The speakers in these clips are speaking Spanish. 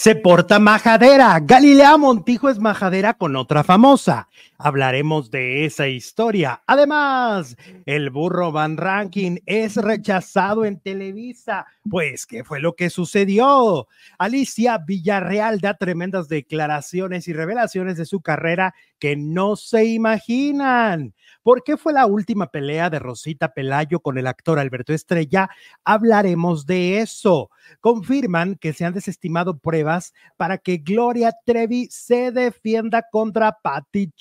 Se porta majadera. Galilea Montijo es majadera con otra famosa. Hablaremos de esa historia. Además, el burro Van Ranking es rechazado en Televisa. Pues, ¿qué fue lo que sucedió? Alicia Villarreal da tremendas declaraciones y revelaciones de su carrera que no se imaginan. ¿Por qué fue la última pelea de Rosita Pelayo con el actor Alberto Estrella? Hablaremos de eso. Confirman que se han desestimado pruebas para que Gloria Trevi se defienda contra Patti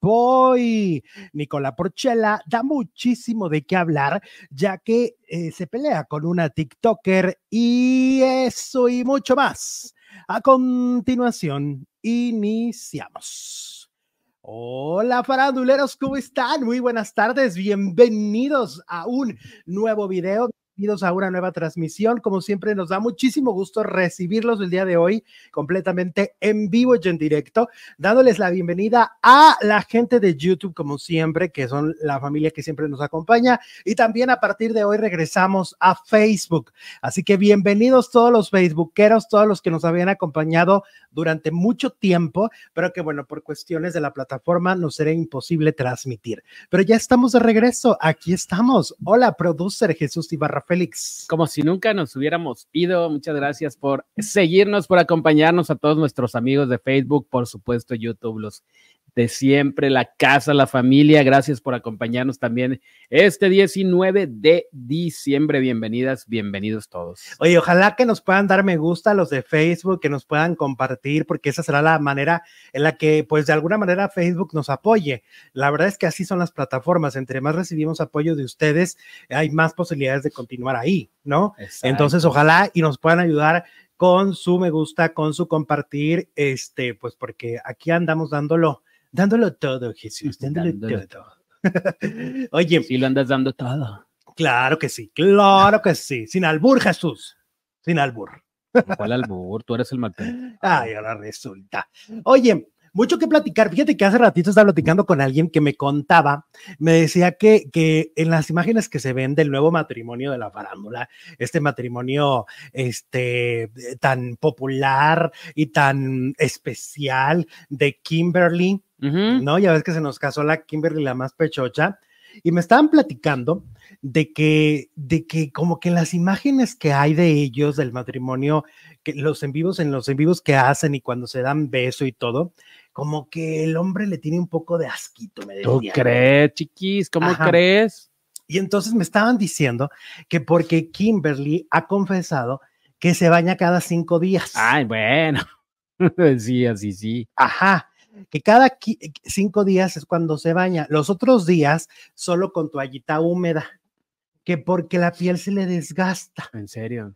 Chapoy. Nicola Porchela da muchísimo de qué hablar, ya que eh, se pelea con una TikToker y eso y mucho más. A continuación, iniciamos. Hola faranduleros, ¿cómo están? Muy buenas tardes, bienvenidos a un nuevo video bienvenidos a una nueva transmisión. Como siempre, nos da muchísimo gusto recibirlos el día de hoy completamente en vivo y en directo, dándoles la bienvenida a la gente de YouTube, como siempre, que son la familia que siempre nos acompaña. Y también a partir de hoy regresamos a Facebook. Así que bienvenidos todos los Facebookeros, todos los que nos habían acompañado durante mucho tiempo, pero que bueno, por cuestiones de la plataforma nos será imposible transmitir. Pero ya estamos de regreso, aquí estamos. Hola, producer Jesús Ibarra Félix. Como si nunca nos hubiéramos ido. Muchas gracias por seguirnos, por acompañarnos a todos nuestros amigos de Facebook, por supuesto YouTube, los de siempre, la casa, la familia. Gracias por acompañarnos también este 19 de diciembre. Bienvenidas, bienvenidos todos. Oye, ojalá que nos puedan dar me gusta a los de Facebook, que nos puedan compartir, porque esa será la manera en la que, pues, de alguna manera Facebook nos apoye. La verdad es que así son las plataformas. Entre más recibimos apoyo de ustedes, hay más posibilidades de continuar ahí, ¿no? Entonces, ojalá y nos puedan ayudar con su me gusta, con su compartir, este, pues porque aquí andamos dándolo dándolo todo, Jesús, dándolo, todo. Oye. Sí, lo andas dando todo. Claro que sí, claro que sí. Sin albur, Jesús. Sin albur. ¿Cuál albur? Tú eres el mal. Ay, ahora resulta. Oye, mucho que platicar. Fíjate que hace ratito estaba platicando con alguien que me contaba, me decía que, que en las imágenes que se ven del nuevo matrimonio de la farándula, este matrimonio este, tan popular y tan especial de Kimberly, ¿no? Ya ves que se nos casó la Kimberly, la más pechocha. Y me estaban platicando de que, de que como que las imágenes que hay de ellos, del matrimonio, que los en vivos, en los en vivos que hacen y cuando se dan beso y todo, como que el hombre le tiene un poco de asquito, me ¿Tú crees, chiquis? ¿Cómo crees? Y entonces me estaban diciendo que porque Kimberly ha confesado que se baña cada cinco días. Ay, bueno. sí, así sí. Ajá que cada cinco días es cuando se baña, los otros días solo con toallita húmeda, que porque la piel se le desgasta. En serio.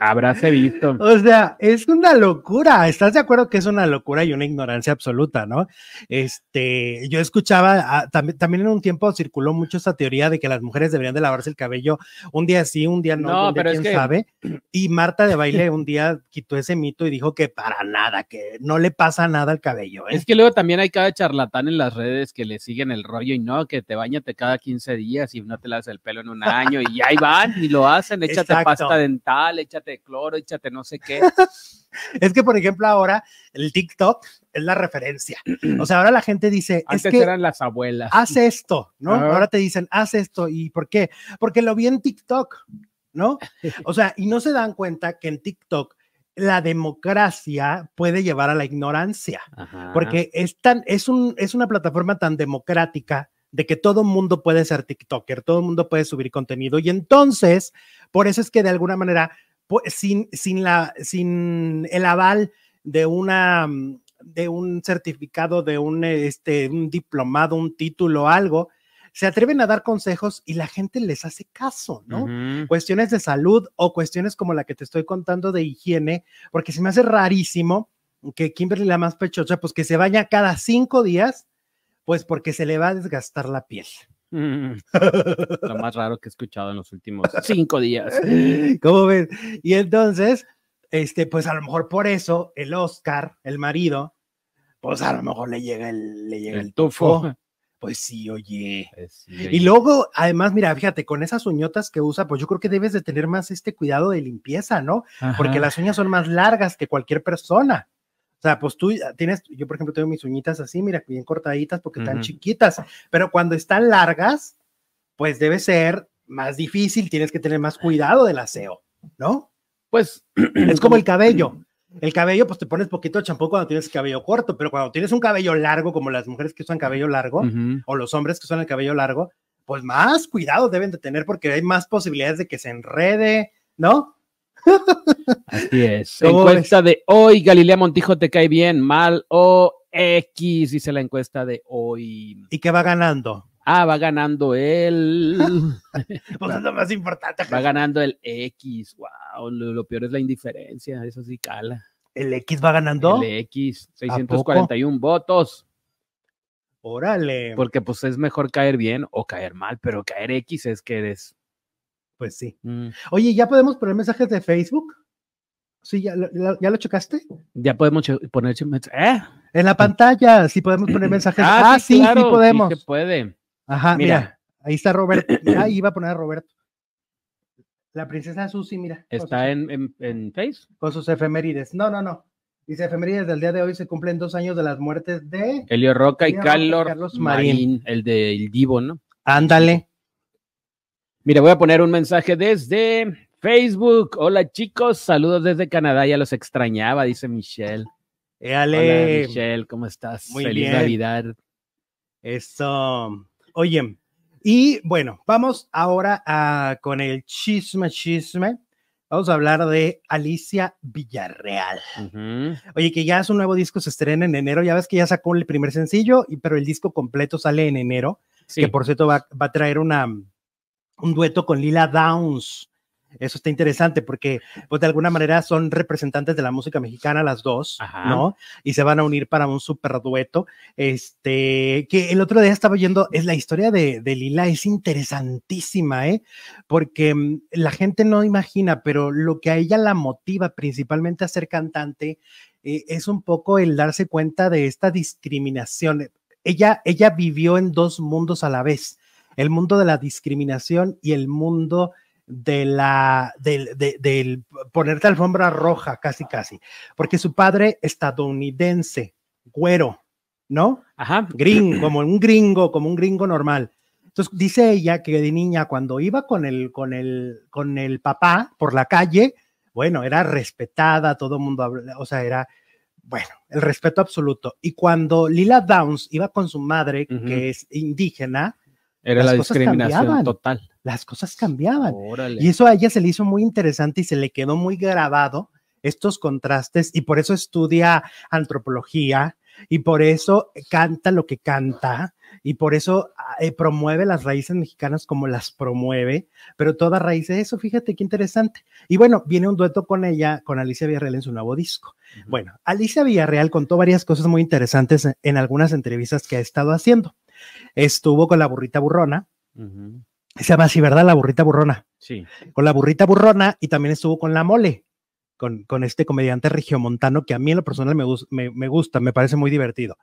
Habráse visto. O sea, es una locura. ¿Estás de acuerdo que es una locura y una ignorancia absoluta, no? Este, yo escuchaba, ah, también, también en un tiempo circuló mucho esa teoría de que las mujeres deberían de lavarse el cabello un día sí, un día no, pero quién sabe. Y Marta de baile un día quitó ese mito y dijo que para nada, que no le pasa nada al cabello. ¿eh? Es que luego también hay cada charlatán en las redes que le siguen el rollo y no, que te bañate cada 15 días y no te lavas el pelo en un año y ahí van y lo hacen, échate pasta dental, échate échate cloro, échate no sé qué. es que, por ejemplo, ahora el TikTok es la referencia. O sea, ahora la gente dice. Antes es que eran las abuelas. Haz esto, ¿no? Ahora te dicen, haz esto. ¿Y por qué? Porque lo vi en TikTok, ¿no? O sea, y no se dan cuenta que en TikTok la democracia puede llevar a la ignorancia, porque es, tan, es, un, es una plataforma tan democrática de que todo mundo puede ser TikToker, todo el mundo puede subir contenido y entonces, por eso es que de alguna manera sin, sin, la, sin el aval de una de un certificado, de un, este, un diplomado, un título, algo, se atreven a dar consejos y la gente les hace caso, ¿no? Cuestiones de salud o cuestiones como la que te estoy contando de higiene, porque se me hace rarísimo que Kimberly la más pechocha, pues que se baña cada cinco días, pues porque se le va a desgastar la piel. Mm. Lo más raro que he escuchado en los últimos cinco días. ¿Cómo ves? Y entonces, este, pues a lo mejor por eso el Oscar, el marido, pues a lo mejor le llega el, le llega el, tufo. Pues sí, oye. Pues sí, Y luego, además, mira, fíjate, con esas uñotas que usa, pues yo creo que debes de tener más este cuidado de limpieza, ¿no? Porque las uñas son más largas que cualquier persona. O sea, pues tú tienes, yo por ejemplo tengo mis uñitas así, mira, bien cortaditas porque están chiquitas, pero cuando están largas, pues debe ser más difícil, tienes que tener más cuidado del aseo, ¿no? Pues Es como el cabello. El cabello, pues te pones poquito champú cuando tienes cabello corto, pero cuando tienes un cabello largo, como las mujeres que usan cabello largo, o los hombres que usan el cabello largo, pues más cuidado deben de tener porque hay más posibilidades de que se enrede, ¿no? Así es. ¿Cómo Encuesta de hoy, Galilea Montijo, ¿te cae bien, mal o X? Dice la encuesta de hoy. Y que va ganando. Ah, va ganando él. Pues es lo más importante. va ganando el X. Wow, lo, lo peor es la indiferencia. Eso sí cala. El X va ganando. El X, 641 votos. Órale. Porque pues es mejor caer bien o caer mal, pero caer X es que eres. Pues sí. mm. Oye, ¿ya podemos poner mensajes de Facebook? Sí, ¿ya, lo- ya- lo checaste? Ya podemos poner. ¿Eh? En la pantalla, sí podemos poner mensajes. Ah, sí, claro, sí podemos. se puede. Ajá, mira. Mira. ahí está Roberto. Ahí iba a poner a Roberto. La princesa Susi, mira. Está en, en, en Face. Con sus efemérides. No, no, no. Dice efemérides del día de hoy se cumplen dos años de las muertes de. Elio Roca y Elio Roca y Carlos, Carlos Marín, Marín. el de El Divo, ¿no? Ándale. Mira, voy a poner un mensaje desde Facebook. Hola chicos, saludos desde Canadá, ya los extrañaba, dice Michelle. Hola. Michelle, ¿cómo estás? Muy Feliz bien. Navidad. Eso. Oye, y bueno, vamos ahora a, con el chisme, chisme. Vamos a hablar de Alicia Villarreal. Oye, que ya su nuevo disco se estrena en enero. Ya ves que ya sacó el primer sencillo, pero el disco completo sale en enero. Sí. Que por cierto va, va a traer una, un dueto con Lila Downs. Eso está interesante porque, pues de alguna manera son representantes de la música mexicana las dos, Ajá. ¿no? Y se van a unir para un super dueto. Este, que el otro día estaba oyendo, es la historia de, de Lila, es interesantísima, ¿eh? Porque mm, la gente no imagina, pero lo que a ella la motiva principalmente a ser cantante eh, es un poco el darse cuenta de esta discriminación. Ella, ella vivió en dos mundos a la vez, el mundo de la discriminación y el mundo de la del, de- del ponerte alfombra roja casi casi. Porque su padre estadounidense güero no Ajá. gringo como un gringo como un gringo normal. Entonces dice ella que de niña cuando iba con el con el con el papá por la calle bueno era respetada todo el mundo o sea era bueno el respeto absoluto. Y cuando Lila Downs iba con su madre que es indígena Era Las la cosas discriminación cambiaban. total. las cosas cambiaban Órale. y eso a ella se le hizo muy interesante y se le quedó muy grabado estos contrastes y por eso estudia antropología y por eso canta lo que canta y por eso eh, promueve las raíces mexicanas como las promueve, pero toda raíz de eso, fíjate qué interesante. Y bueno, viene un dueto con ella, con Alicia Villarreal en su nuevo disco. Bueno, Alicia Villarreal contó varias cosas muy interesantes en algunas entrevistas que ha estado haciendo. Estuvo con la burrita burrona, Ujú. se llama así, ¿verdad? La burrita burrona Sí. con la burrita burrona y también estuvo con la mole, con, con este comediante regiomontano que a mí en lo personal me, me, me gusta, me parece muy divertido.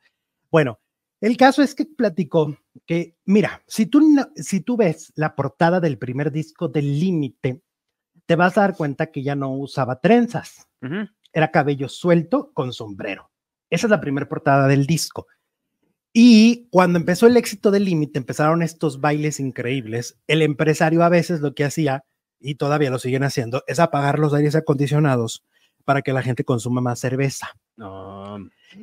Bueno, el caso es que platicó que, mira, si tú, si tú ves la portada del primer disco del Límite, te vas a dar cuenta que ya no usaba trenzas, era cabello suelto con sombrero. Esa es la primera portada del disco. Y cuando empezó el éxito del límite, empezaron estos bailes increíbles. El empresario a veces lo que hacía, y todavía lo siguen haciendo, es apagar los aires acondicionados para que la gente consuma más cerveza. No.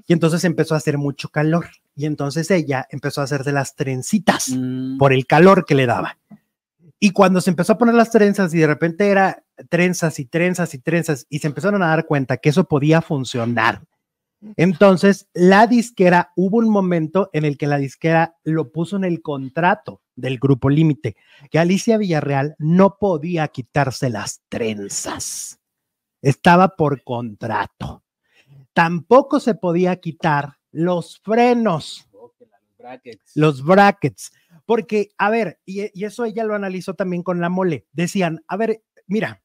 Y entonces empezó a hacer mucho calor. Y entonces ella empezó a hacer de las trencitas Mm. por el calor que le daba. Y cuando se empezó a poner las trenzas y de repente era trenzas y trenzas y trenzas y se empezaron a dar cuenta que eso podía funcionar. Entonces, la disquera, hubo un momento en el que la disquera lo puso en el contrato del grupo Límite, que Alicia Villarreal no podía quitarse las trenzas. Estaba por contrato. Tampoco se podía quitar los frenos Los brackets. Porque, a ver, y, y eso ella lo analizó también con la mole. Decían, a ver, mira,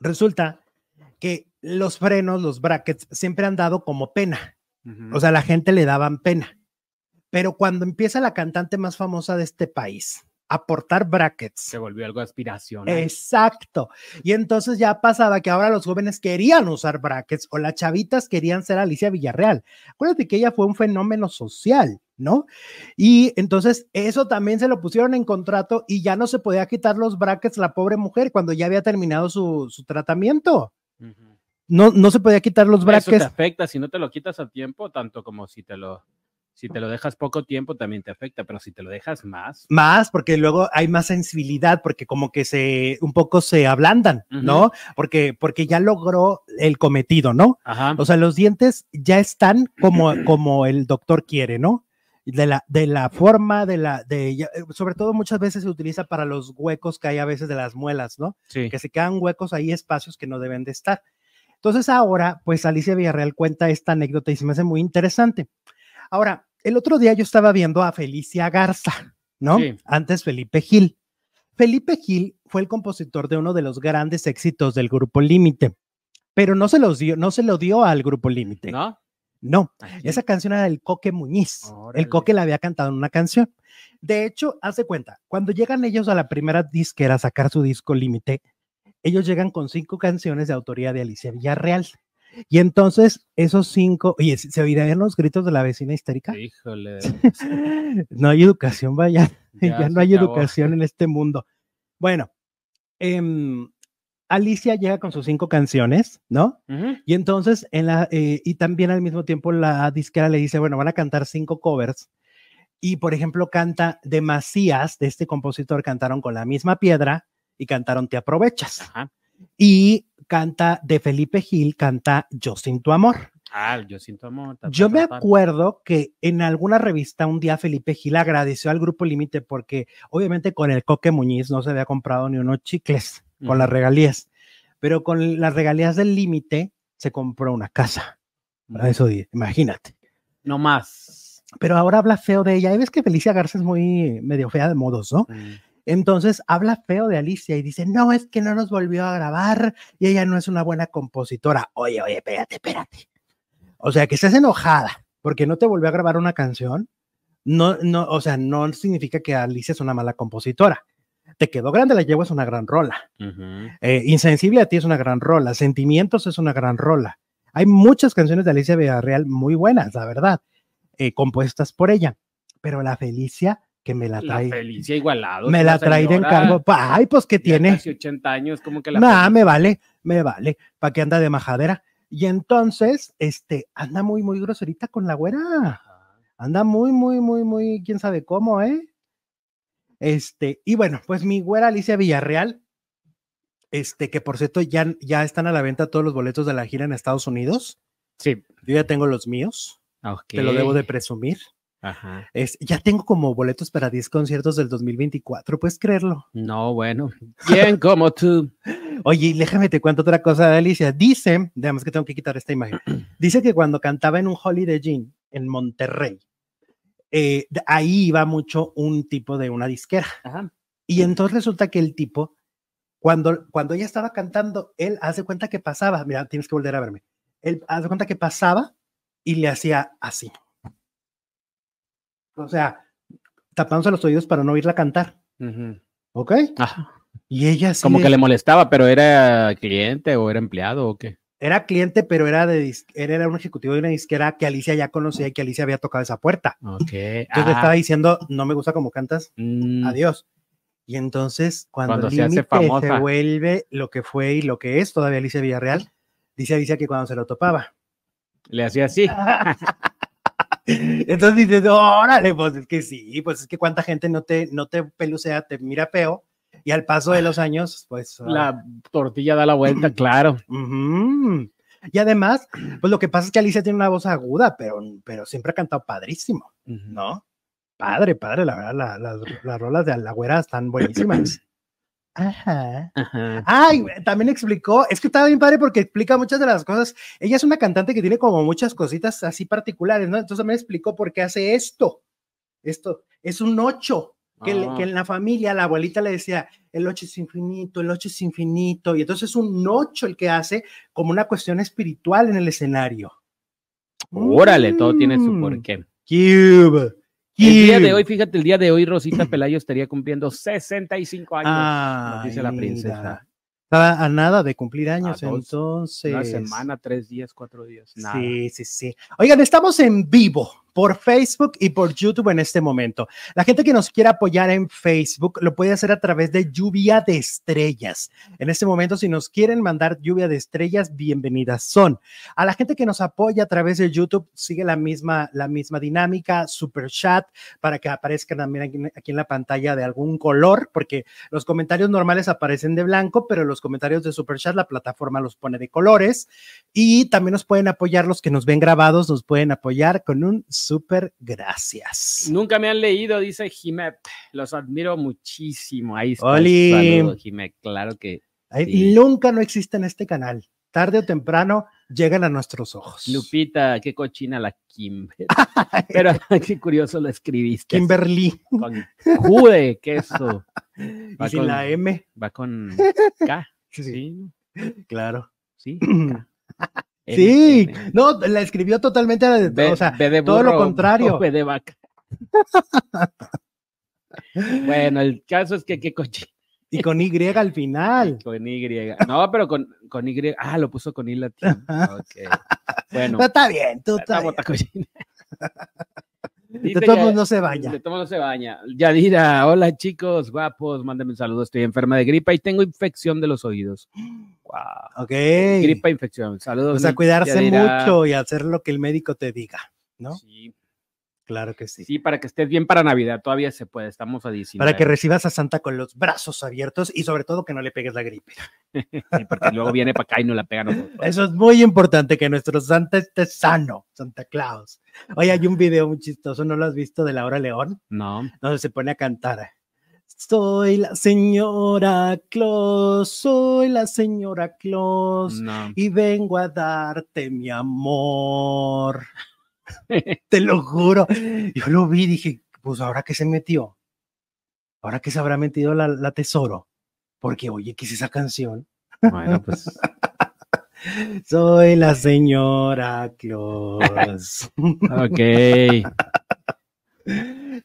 resulta que los frenos, los brackets, siempre han dado como pena. Ujú. O sea, a la gente le daban pena. Pero cuando empieza la cantante más famosa de este país a portar brackets. Se volvió algo aspiracional. Exacto. Y entonces ya pasaba que ahora los jóvenes querían usar brackets o las chavitas querían ser Alicia Villarreal. Acuérdate que ella fue un fenómeno social, ¿no? Y entonces eso también se lo pusieron en contrato y ya no se podía quitar los brackets la pobre mujer cuando ya había terminado su, su tratamiento. No, no se podía quitar los brackets. Eso te afecta si no te lo quitas a tiempo, tanto como si te lo si te lo dejas poco tiempo también te afecta, pero si te lo dejas más. Más, porque luego hay más sensibilidad, porque como que se, un poco se ablandan, ¿no? Porque, porque ya logró el cometido, ¿no? Ajá. O sea, los dientes ya están como, como el doctor quiere, ¿no? De la, de la forma, de la, de, sobre todo muchas veces se utiliza para los huecos que hay a veces de las muelas, ¿no? Sí. Que se quedan huecos ahí, espacios que no deben de estar. Entonces ahora, pues Alicia Villarreal cuenta esta anécdota y se me hace muy interesante. Ahora, el otro día yo estaba viendo a Felicia Garza, ¿no? Antes Felipe Gil. Felipe Gil fue el compositor de uno de los grandes éxitos del Grupo Límite, pero no se los dio, no se lo dio al Grupo Límite. ¿No? No, esa canción era del Coque Muñiz. El Coque la había cantado en una canción. De hecho, hace cuenta, cuando llegan ellos a la primera disquera a sacar su disco Límite, ellos llegan con cinco canciones de autoría de Alicia Villarreal. Y entonces, esos cinco, oye, ¿se oirían los gritos de la vecina histérica? Híjole. no hay educación, vaya, ya, no hay educación en este mundo. Bueno, em, Alicia llega con sus cinco canciones, ¿no? Y entonces, en la, eh, y también al mismo tiempo la disquera le dice, bueno, van a cantar cinco covers. Y por ejemplo, canta de Macías, de este compositor, cantaron con la misma piedra y cantaron Te aprovechas. Ajá. Y canta de Felipe Gil, canta Yo sin tu amor. Ah, Yo sin tu amor. Yo me acuerdo que en alguna revista un día Felipe Gil agradeció al grupo Límite porque obviamente con el Coque Muñiz no se había comprado ni unos chicles con las regalías, pero con las regalías del Límite se compró una casa. Para eso, imagínate. No más. Pero ahora habla feo de ella. Y ves que Felicia Garza es muy medio fea de modos, ¿no? Entonces habla feo de Alicia y dice, no, es que no nos volvió a grabar y ella no es una buena compositora. Oye, oye, espérate, espérate. O sea, que estés enojada porque no te volvió a grabar una canción, no, no, o sea, no significa que Alicia es una mala compositora. Te quedó grande la llevo es una gran rola. Eh, Insensible a ti es una gran rola. Sentimientos es una gran rola. Hay muchas canciones de Alicia Villarreal muy buenas, la verdad, eh, compuestas por ella. Pero la Felicia que me la trae. La Felicia igualado. Me la trae de encargo. Ay, pues que tiene. Casi 80 años, como que la. Nah, me vale, me vale. ¿Para qué anda de majadera? Y entonces, este, anda muy, muy groserita con la güera. Anda muy, muy, muy, muy, quién sabe cómo, ¿eh? Este, y bueno, pues mi güera Alicia Villarreal, este, que por cierto ya, ya están a la venta todos los boletos de la gira en Estados Unidos. Sí. Yo ya tengo los míos. Te lo debo de presumir. Es, ya tengo como boletos para 10 conciertos del 2024, ¿puedes creerlo? No, bueno, bien como tú. Oye, déjame te cuento otra cosa de Alicia. Dice, digamos que tengo que quitar esta imagen. Dice que cuando cantaba en un Holiday Inn en Monterrey, eh, ahí iba mucho un tipo de una disquera. Y entonces resulta que el tipo, cuando, cuando ella estaba cantando, él hace cuenta que pasaba, mira, tienes que volver a verme. Él hace cuenta que pasaba y le hacía así. O sea, tapándose los oídos para no oírla cantar. ¿Ok? Y ella sí. Como que le molestaba, pero era cliente o era empleado o qué. Era cliente, pero era de era un ejecutivo de una disquera que Alicia ya conocía y que Alicia había tocado esa puerta. Ok. Entonces le estaba diciendo, no me gusta cómo cantas, mm. adiós. Y entonces, cuando, se, hace se vuelve lo que fue y lo que es todavía Alicia Villarreal, dice Alicia que cuando se lo topaba. Le hacía así. Entonces dices, órale, pues es que sí, pues es que cuánta gente no te, no te pelucea, te mira feo, y al paso de los años, pues... La tortilla da la vuelta, claro. Y además, pues lo que pasa es que Alicia tiene una voz aguda, pero, pero siempre ha cantado padrísimo, ¿no? Padre, padre, la verdad, las rolas de la güera están buenísimas. Ajá. Ay, también explicó, es que estaba bien padre porque explica muchas de las cosas. Ella es una cantante que tiene como muchas cositas así particulares, ¿no? Entonces me explicó por qué hace esto. Esto es un ocho, que, que, en la familia la abuelita le decía, el ocho es infinito, el ocho es infinito, y entonces es un ocho el que hace como una cuestión espiritual en el escenario. Órale, todo tiene su mm. porqué. Cube, El día de hoy, fíjate, el día de hoy Rosita Pelayo estaría cumpliendo 65 años, Ah, dice la princesa. Estaba a nada de cumplir años, dos, entonces. Una semana, tres días, cuatro días. Nada. Sí, sí, sí. Oigan, estamos en vivo por Facebook y por YouTube en este momento. La gente que nos quiera apoyar en Facebook lo puede hacer a través de Lluvia de Estrellas. En este momento, si nos quieren mandar Lluvia de Estrellas, bienvenidas son. A la gente que nos apoya a través de YouTube, sigue la misma, la misma dinámica, super chat, para que aparezcan también aquí, aquí en la pantalla de algún color, porque los comentarios normales aparecen de blanco, pero los comentarios de super chat, la plataforma los pone de colores. Y también nos pueden apoyar los que nos ven grabados, nos pueden apoyar con un súper gracias. Nunca me han leído, dice Jimet. Los admiro muchísimo. Ahí está. Saludos, Jimet. Claro que Ay, Sí. Nunca no existe en este canal. Tarde o temprano llegan a nuestros ojos. Lupita, qué cochina la Kim. Pero qué curioso lo escribiste. Kimberly. Con jude, queso. Va Y sin con, la M. va con K. Sí, Sí, claro. sí. K. Sí, no, la escribió totalmente, a la- B- o sea, de todo lo contrario. de vaca. bueno, el caso es que qué cochina. y con Y al final. Con Y. No, pero con, con Y. Ah, lo puso con I latín. Ok. Bueno, No, está bien, tú está está bien. De todos no se vaya. De todos no se baña. Yadira, hola chicos, guapos, mándenme un saludo. Estoy enferma de gripa y tengo infección de los oídos. Wow. Ok. Gripa, infección. Saludos. O sea, cuidarse Yadira. mucho y hacer lo que el médico te diga, ¿no? Sí, Claro que sí. sí, para que estés bien para Navidad. Todavía se puede. Estamos a 19. Para que recibas a Santa con los brazos abiertos y sobre todo que no le pegues la gripe. Sí, porque luego viene para acá y no la pega. Eso es muy importante, que nuestro Santa esté sano, Santa Claus. Oye, hay un video muy chistoso, ¿no lo has visto de Laura León? No. Donde se pone a cantar. Soy la señora Claus, soy la señora Claus No. y vengo a darte mi amor. Te lo juro. Yo lo vi dije, pues ahora que se metió, ahora que se habrá metido la, la tesoro, porque oye, ¿qué es esa canción? Bueno, pues. Soy la señora Claus. Ok.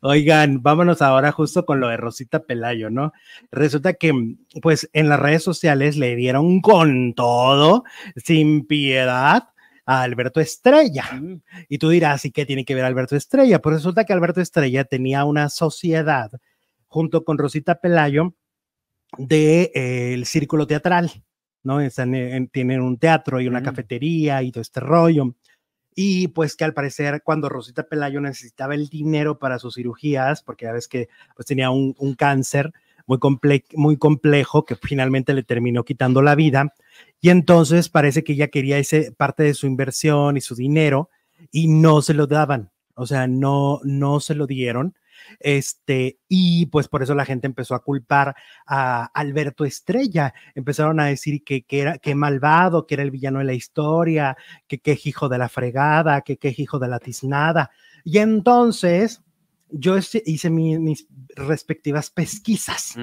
Oigan, vámonos ahora justo con lo de Rosita Pelayo, ¿no? Resulta que, pues, en las redes sociales le dieron con todo, sin piedad, a Alberto Estrella. Mm, Y tú dirás, ¿y qué tiene que ver Alberto Estrella? Pues resulta que Alberto Estrella tenía una sociedad junto con Rosita Pelayo del de, el círculo teatral, ¿no? Están en- tienen un teatro y una Mm. cafetería y todo este rollo. Y pues que al parecer cuando Rosita Pelayo necesitaba el dinero para sus cirugías, porque ya ves que pues tenía un, un cáncer muy, comple muy complejo que finalmente le terminó quitando la vida, y entonces parece que ella quería ese parte de su inversión y su dinero y no se lo daban, o sea, no, no se lo dieron. Este, y pues por eso la gente empezó a culpar a Alberto Estrella. Empezaron a decir que, que era que malvado, que era el villano de la historia, que qué hijo de la fregada, que qué hijo de la tiznada. Y entonces yo hice mi- mis respectivas pesquisas.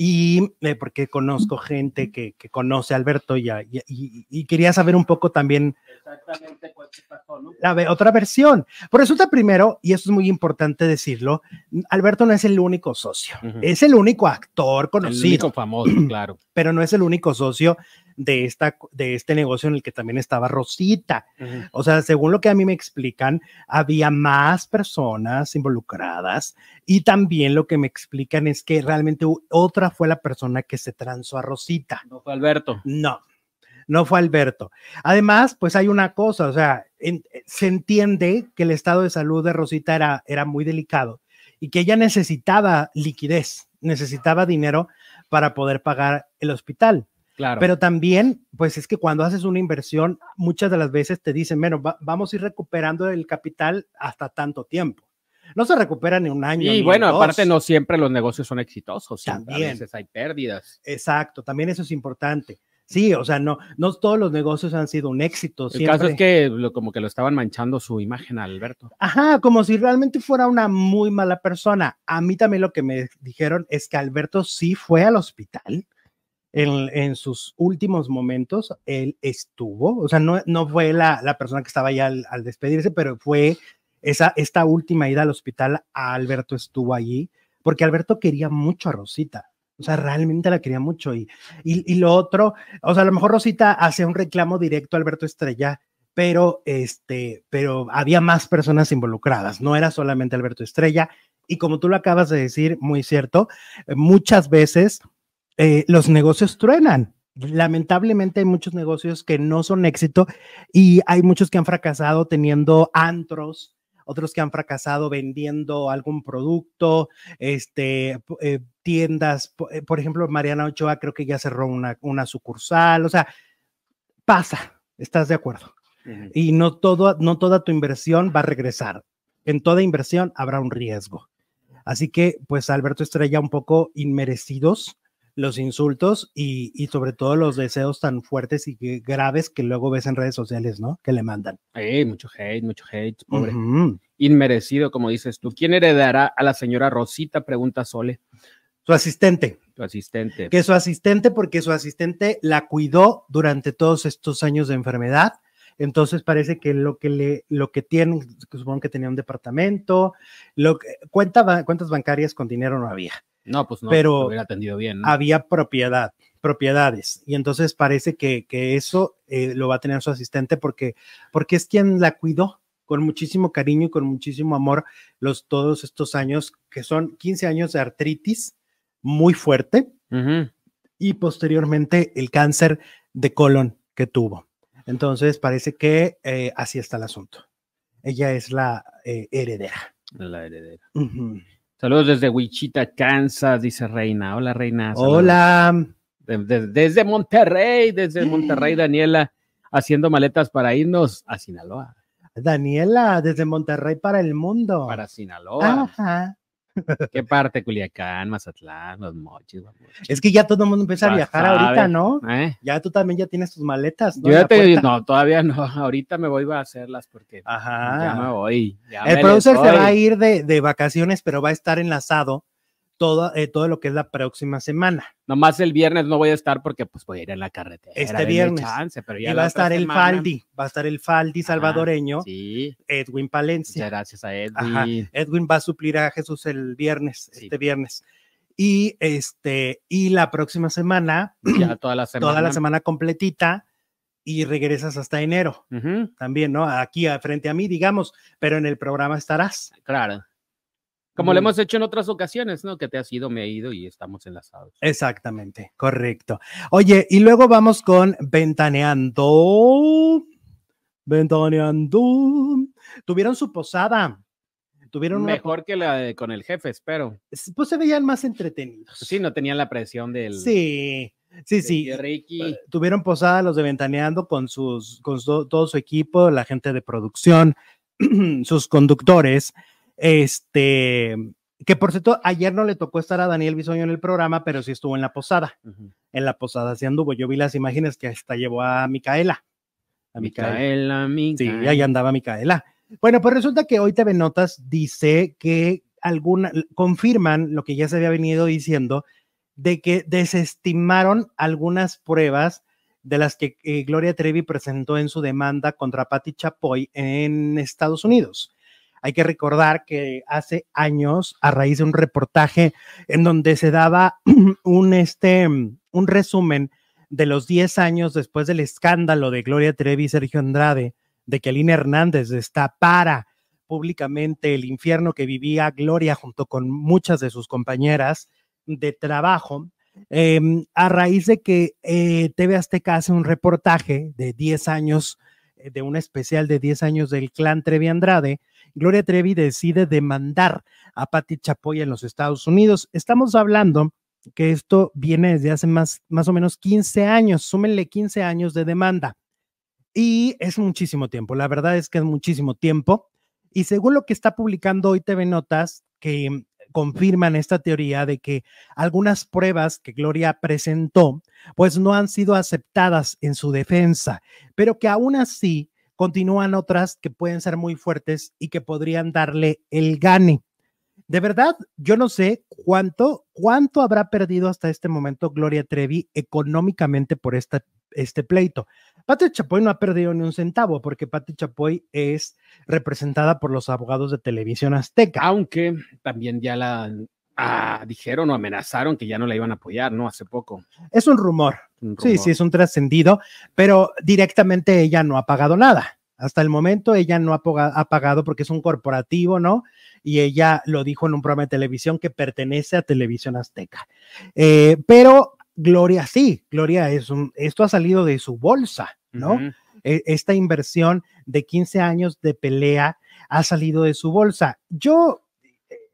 Y eh, porque conozco gente que, que conoce a Alberto y, a- y- y- y quería saber un poco también Exactamente pasó, ¿no? la ve- otra versión. Por resulta primero, y esto es muy importante decirlo, Alberto no es el único socio, es el único actor El conocido, único famoso, claro. pero no es el único socio de, esta, de este negocio en el que también estaba Rosita. Ujú. O sea, según lo que a mí me explican, había más personas involucradas y también lo que me explican es que realmente otra fue la persona que se transó a Rosita. No fue Alberto. No, no fue Alberto. Además, pues hay una cosa, o sea, en- se entiende que el estado de salud de Rosita era, era muy delicado y que ella necesitaba liquidez, necesitaba dinero para poder pagar el hospital. Claro. Pero también, pues es que cuando haces una inversión, muchas de las veces te dicen, bueno, va- vamos a ir recuperando el capital hasta tanto tiempo. No se recupera ni un año. y bueno, dos. aparte no siempre los negocios son exitosos. También. A veces hay pérdidas. Exacto, también eso es importante. Sí, o sea, no, no todos los negocios han sido un éxito. El siempre- caso es que lo- como que lo estaban manchando su imagen a Alberto. Ajá, como si realmente fuera una muy mala persona. A mí también lo que me dijeron es que Alberto sí fue al hospital. En, sus últimos momentos, él estuvo, o sea, no, no fue la, la persona que estaba allá al, despedirse, pero fue esa, esta última ida al hospital, Alberto estuvo allí, porque Alberto quería mucho a Rosita. O sea, realmente la quería mucho. Y, y, y lo otro, o sea, a lo mejor Rosita hacía un reclamo directo a Alberto Estrella, pero, este, pero había más personas involucradas, no era solamente Alberto Estrella. Y como tú lo acabas de decir, muy cierto, muchas veces eh, los negocios truenan. Lamentablemente hay muchos negocios que no son éxito y hay muchos que han fracasado teniendo antros, otros que han fracasado vendiendo algún producto, este, eh, tiendas, eh, por ejemplo, Mariana Ochoa creo que ya cerró una, una sucursal, o sea, pasa, ¿estás de acuerdo? Y no, todo, no toda tu inversión va a regresar. En toda inversión habrá un riesgo. Así que, pues, Alberto Estrella, un poco inmerecidos los insultos y, y, sobre todo los deseos tan fuertes y graves que luego ves en redes sociales, ¿no? Que le mandan. Hey, mucho hate, mucho hate, pobre. Uh -huh. Inmerecido, como dices tú. ¿Quién heredará a la señora Rosita? Pregunta Sole. Su asistente. Su asistente. Que su asistente, porque su asistente la cuidó durante todos estos años de enfermedad entonces parece que lo que le, lo que tienen, supongo que tenía un departamento, lo que, cuenta, cuentas bancarias con dinero no había. No, pues no, pero hubiera atendido bien. ¿no? Había propiedad, propiedades. Y entonces parece que, que eso eh, lo va a tener su asistente porque, porque es quien la cuidó con muchísimo cariño y con muchísimo amor los todos estos años, que son 15 años de artritis muy fuerte uh -huh. y posteriormente el cáncer de colon que tuvo. Entonces parece que eh, así está el asunto. Ella es la eh, heredera. La heredera. Uh -huh. Saludos desde Wichita, Kansas, dice Reina. Hola, Reina. Saludos. Hola. De, de, desde Monterrey, desde Monterrey, Daniela, haciendo maletas para irnos a Sinaloa. Daniela, desde Monterrey para el mundo. Para Sinaloa. Ajá. ¿Qué parte? Culiacán, Mazatlán, Los Mochis. Es que ya todo el mundo empieza a viajar sabe. ahorita, ¿no? ¿Eh? Ya tú también ya tienes tus maletas. ¿no? Yo ya te no, todavía no. Ahorita me voy a hacerlas porque Ajá. ya me voy. Ya el producer se va a ir de, de, vacaciones, pero va a estar enlazado todo, eh, todo lo que es la próxima semana. Nomás el viernes no voy a estar porque pues voy a ir en la carretera. Este viernes. Chance, pero ya y va a estar el semana. Faldi, va a estar el Faldi salvadoreño, sí. Edwin Palencia. Muchas gracias a Edwin. Ajá. Edwin va a suplir a Jesús el viernes, sí. este viernes. Y este, y la próxima semana, ya toda la semana, toda la semana completita, y regresas hasta enero. Uh -huh. También, ¿no? Aquí frente a mí, digamos, pero en el programa estarás. Claro. Como lo hemos hecho en otras ocasiones, ¿no? Que te has ido, me he ido y estamos enlazados. Exactamente, correcto. Oye, y luego vamos con Ventaneando. Ventaneando. Tuvieron su posada. Tuvieron Mejor una... que la de con el jefe, espero. Pues se veían más entretenidos. Sí, no tenían la presión del. Sí. Sí, sí. Ricky. Tuvieron posada los de Ventaneando con sus, con su, todo su equipo, la gente de producción, sus conductores. Este, que por cierto, ayer no le tocó estar a Daniel Bisoño en el programa, pero sí estuvo en la posada. Uh -huh. En la posada se anduvo. Yo vi las imágenes que hasta llevó a Micaela. A Micaela, Micaela. Sí, ahí andaba Micaela. Bueno, pues resulta que hoy TV Notas dice que alguna, confirman lo que ya se había venido diciendo, de que desestimaron algunas pruebas de las que eh, Gloria Trevi presentó en su demanda contra Patti Chapoy en Estados Unidos. Hay que recordar que hace años, a raíz de un reportaje en donde se daba un, este, un resumen de los 10 años después del escándalo de Gloria Trevi y Sergio Andrade, de que Alina Hernández destapara públicamente el infierno que vivía Gloria junto con muchas de sus compañeras de trabajo, eh, a raíz de que eh, TV Azteca hace un reportaje de 10 años, eh, de un especial de 10 años del clan Trevi Andrade, Gloria Trevi decide demandar a Patti Chapoy en los Estados Unidos. Estamos hablando que esto viene desde hace más, más o menos 15 años, súmenle 15 años de demanda. Y es muchísimo tiempo, la verdad es que es muchísimo tiempo. Y según lo que está publicando hoy TV Notas, que confirman esta teoría de que algunas pruebas que Gloria presentó, pues no han sido aceptadas en su defensa, pero que aún así continúan otras que pueden ser muy fuertes y que podrían darle el gane. De verdad, yo no sé cuánto, cuánto habrá perdido hasta este momento Gloria Trevi económicamente por este pleito, Pati Chapoy no ha perdido ni un centavo porque Pati Chapoy es representada por los abogados de televisión azteca. Aunque también ya la ah, dijeron o amenazaron que ya no la iban a apoyar, ¿no? Hace poco. Es un rumor. un rumor. Sí, sí, es un trascendido, pero directamente ella no ha pagado nada. Hasta el momento ella no ha, pagado porque es un corporativo, ¿no? Y ella lo dijo en un programa de televisión que pertenece a Televisión Azteca. Eh, pero Gloria sí, Gloria es un, esto ha salido de su bolsa, ¿no? Uh -huh. Esta inversión de 15 años de pelea ha salido de su bolsa. Yo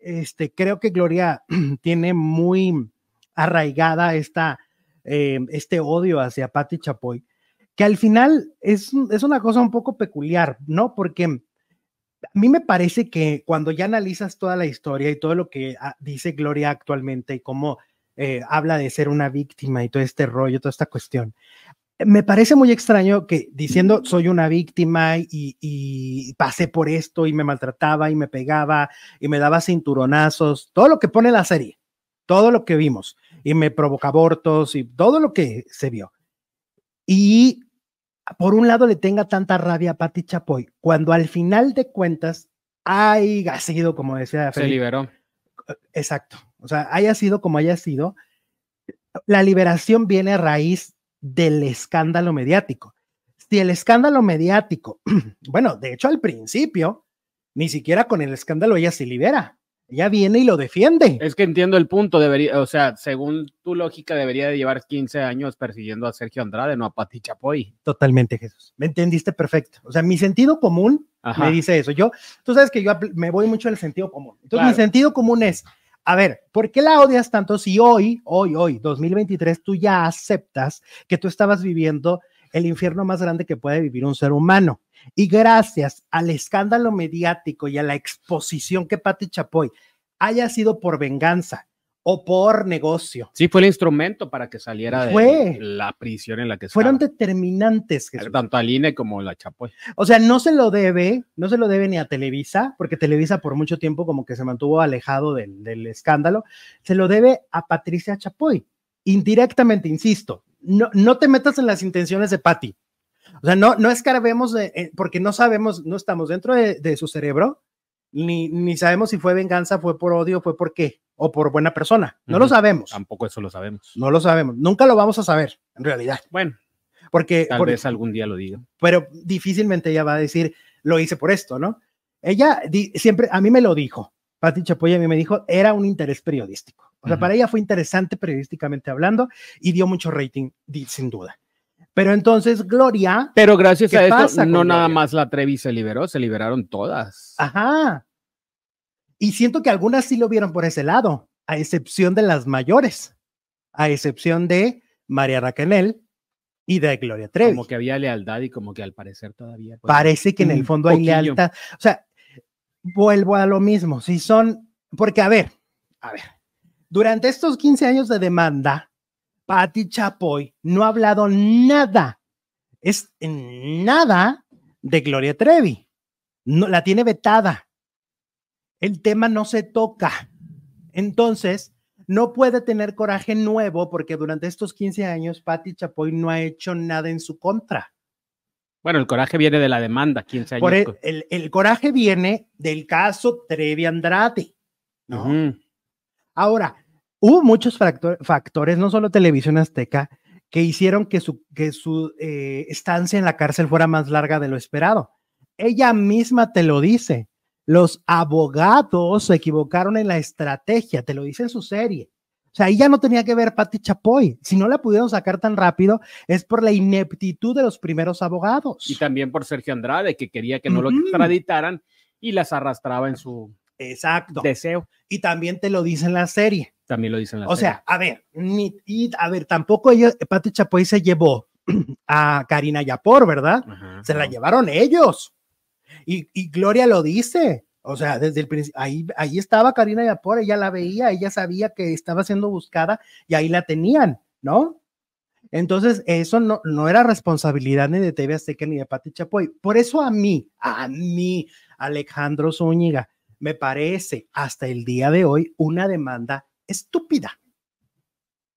este, creo que Gloria tiene muy arraigada esta, eh, este odio hacia Patti Chapoy, que al final es, es una cosa un poco peculiar, ¿no? Porque a mí me parece que cuando ya analizas toda la historia y todo lo que ah, dice Gloria actualmente y cómo eh, habla de ser una víctima y todo este rollo, toda esta cuestión. Me parece muy extraño que diciendo soy una víctima y, y, pasé por esto y me maltrataba y me pegaba y me daba cinturonazos, todo lo que pone la serie, todo lo que vimos y me provoca abortos y todo lo que se vio. Y por un lado le tenga tanta rabia a Patti Chapoy, cuando al final de cuentas haya sido, como decía Se liberó. Exacto. O sea, haya sido como haya sido, la liberación viene a raíz del escándalo mediático. Si el escándalo mediático, bueno, de hecho al principio, ni siquiera con el escándalo ella se libera. Ella viene y lo defiende. Es que entiendo el punto, debería, o sea, según tu lógica, debería de llevar 15 años persiguiendo a Sergio Andrade, no a Pati Chapoy. Totalmente, Jesús. Me entendiste perfecto. O sea, mi sentido común Ajá. me dice eso. Yo, tú sabes que yo me voy mucho al sentido común. Entonces, claro. mi sentido común es, a ver, ¿por qué la odias tanto si hoy, hoy, hoy, 2023, tú ya aceptas que tú estabas viviendo el infierno más grande que puede vivir un ser humano? Y gracias al escándalo mediático y a la exposición que Pati Chapoy haya sido por venganza o por negocio. Sí, fue el instrumento para que saliera fue. de la prisión en la que Fueron estaba. determinantes. Jesús. Tanto al INE como la Chapoy. O sea, no se lo debe, no se lo debe ni a Televisa, porque Televisa por mucho tiempo como que se mantuvo alejado del, del escándalo, se lo debe a Patricia Chapoy. Indirectamente, insisto, no, no te metas en las intenciones de Patti. O sea, no, no escarbemos de, eh, porque no sabemos, no estamos dentro de, de su cerebro, ni, ni, sabemos si fue venganza, fue por odio, fue por qué, o por buena persona. No uh -huh. lo sabemos. Tampoco eso lo sabemos. No lo sabemos. Nunca lo vamos a saber, en realidad. Bueno, porque tal por, vez algún día lo diga. Pero difícilmente ella va a decir, lo hice por esto, ¿no? Ella di, siempre, a mí me lo dijo. Pati Chapoy a mí me dijo, era un interés periodístico. O sea, uh -huh. para ella fue interesante periodísticamente hablando y dio mucho rating, sin duda. Pero entonces Gloria. Pero gracias a esto, no nada más la Trevi se liberó, se liberaron todas. Ajá. Y siento que algunas sí lo vieron por ese lado, a excepción de las mayores, a excepción de María Raquel y de Gloria Trevi. Como que había lealtad y como que al parecer todavía. Pues, Parece que en el fondo hay lealtad. O sea, vuelvo a lo mismo. Si son, porque a ver, a ver, durante estos 15 años de demanda, Patti Chapoy no ha hablado nada, es nada de Gloria Trevi. No, la tiene vetada. El tema no se toca. Entonces, no puede tener coraje nuevo porque durante estos 15 años Patti Chapoy no ha hecho nada en su contra. Bueno, el coraje viene de la demanda, 15 años. Por el, el, el, coraje viene del caso Trevi Andrade. ¿no? Uh -huh. Ahora, hubo muchos factor, factores, no solo Televisión Azteca, que hicieron que su, que su eh, estancia en la cárcel fuera más larga de lo esperado. Ella misma te lo dice. Los abogados se equivocaron en la estrategia, te lo dice en su serie. O sea, ahí ya no tenía que ver Patti Chapoy. Si no la pudieron sacar tan rápido, es por la ineptitud de los primeros abogados. Y también por Sergio Andrade, que quería que no lo extraditaran y las arrastraba en su Exacto. deseo. Y también te lo dice en la serie. También lo dicen la O sea, a ver, ni, y, a ver, tampoco ella, Pati Chapoy se llevó a Karina Yapor, ¿verdad? Ajá, se la llevaron ellos. Y, Gloria lo dice. O sea, desde el principio, ahí, ahí estaba Karina Yapor, ella la veía, ella sabía que estaba siendo buscada y ahí la tenían, ¿no? Entonces, eso no, no era responsabilidad ni de TV Azteca ni de Pati Chapoy. Por eso a mí, a mí, Alejandro Zúñiga, me parece hasta el día de hoy una demanda estúpida.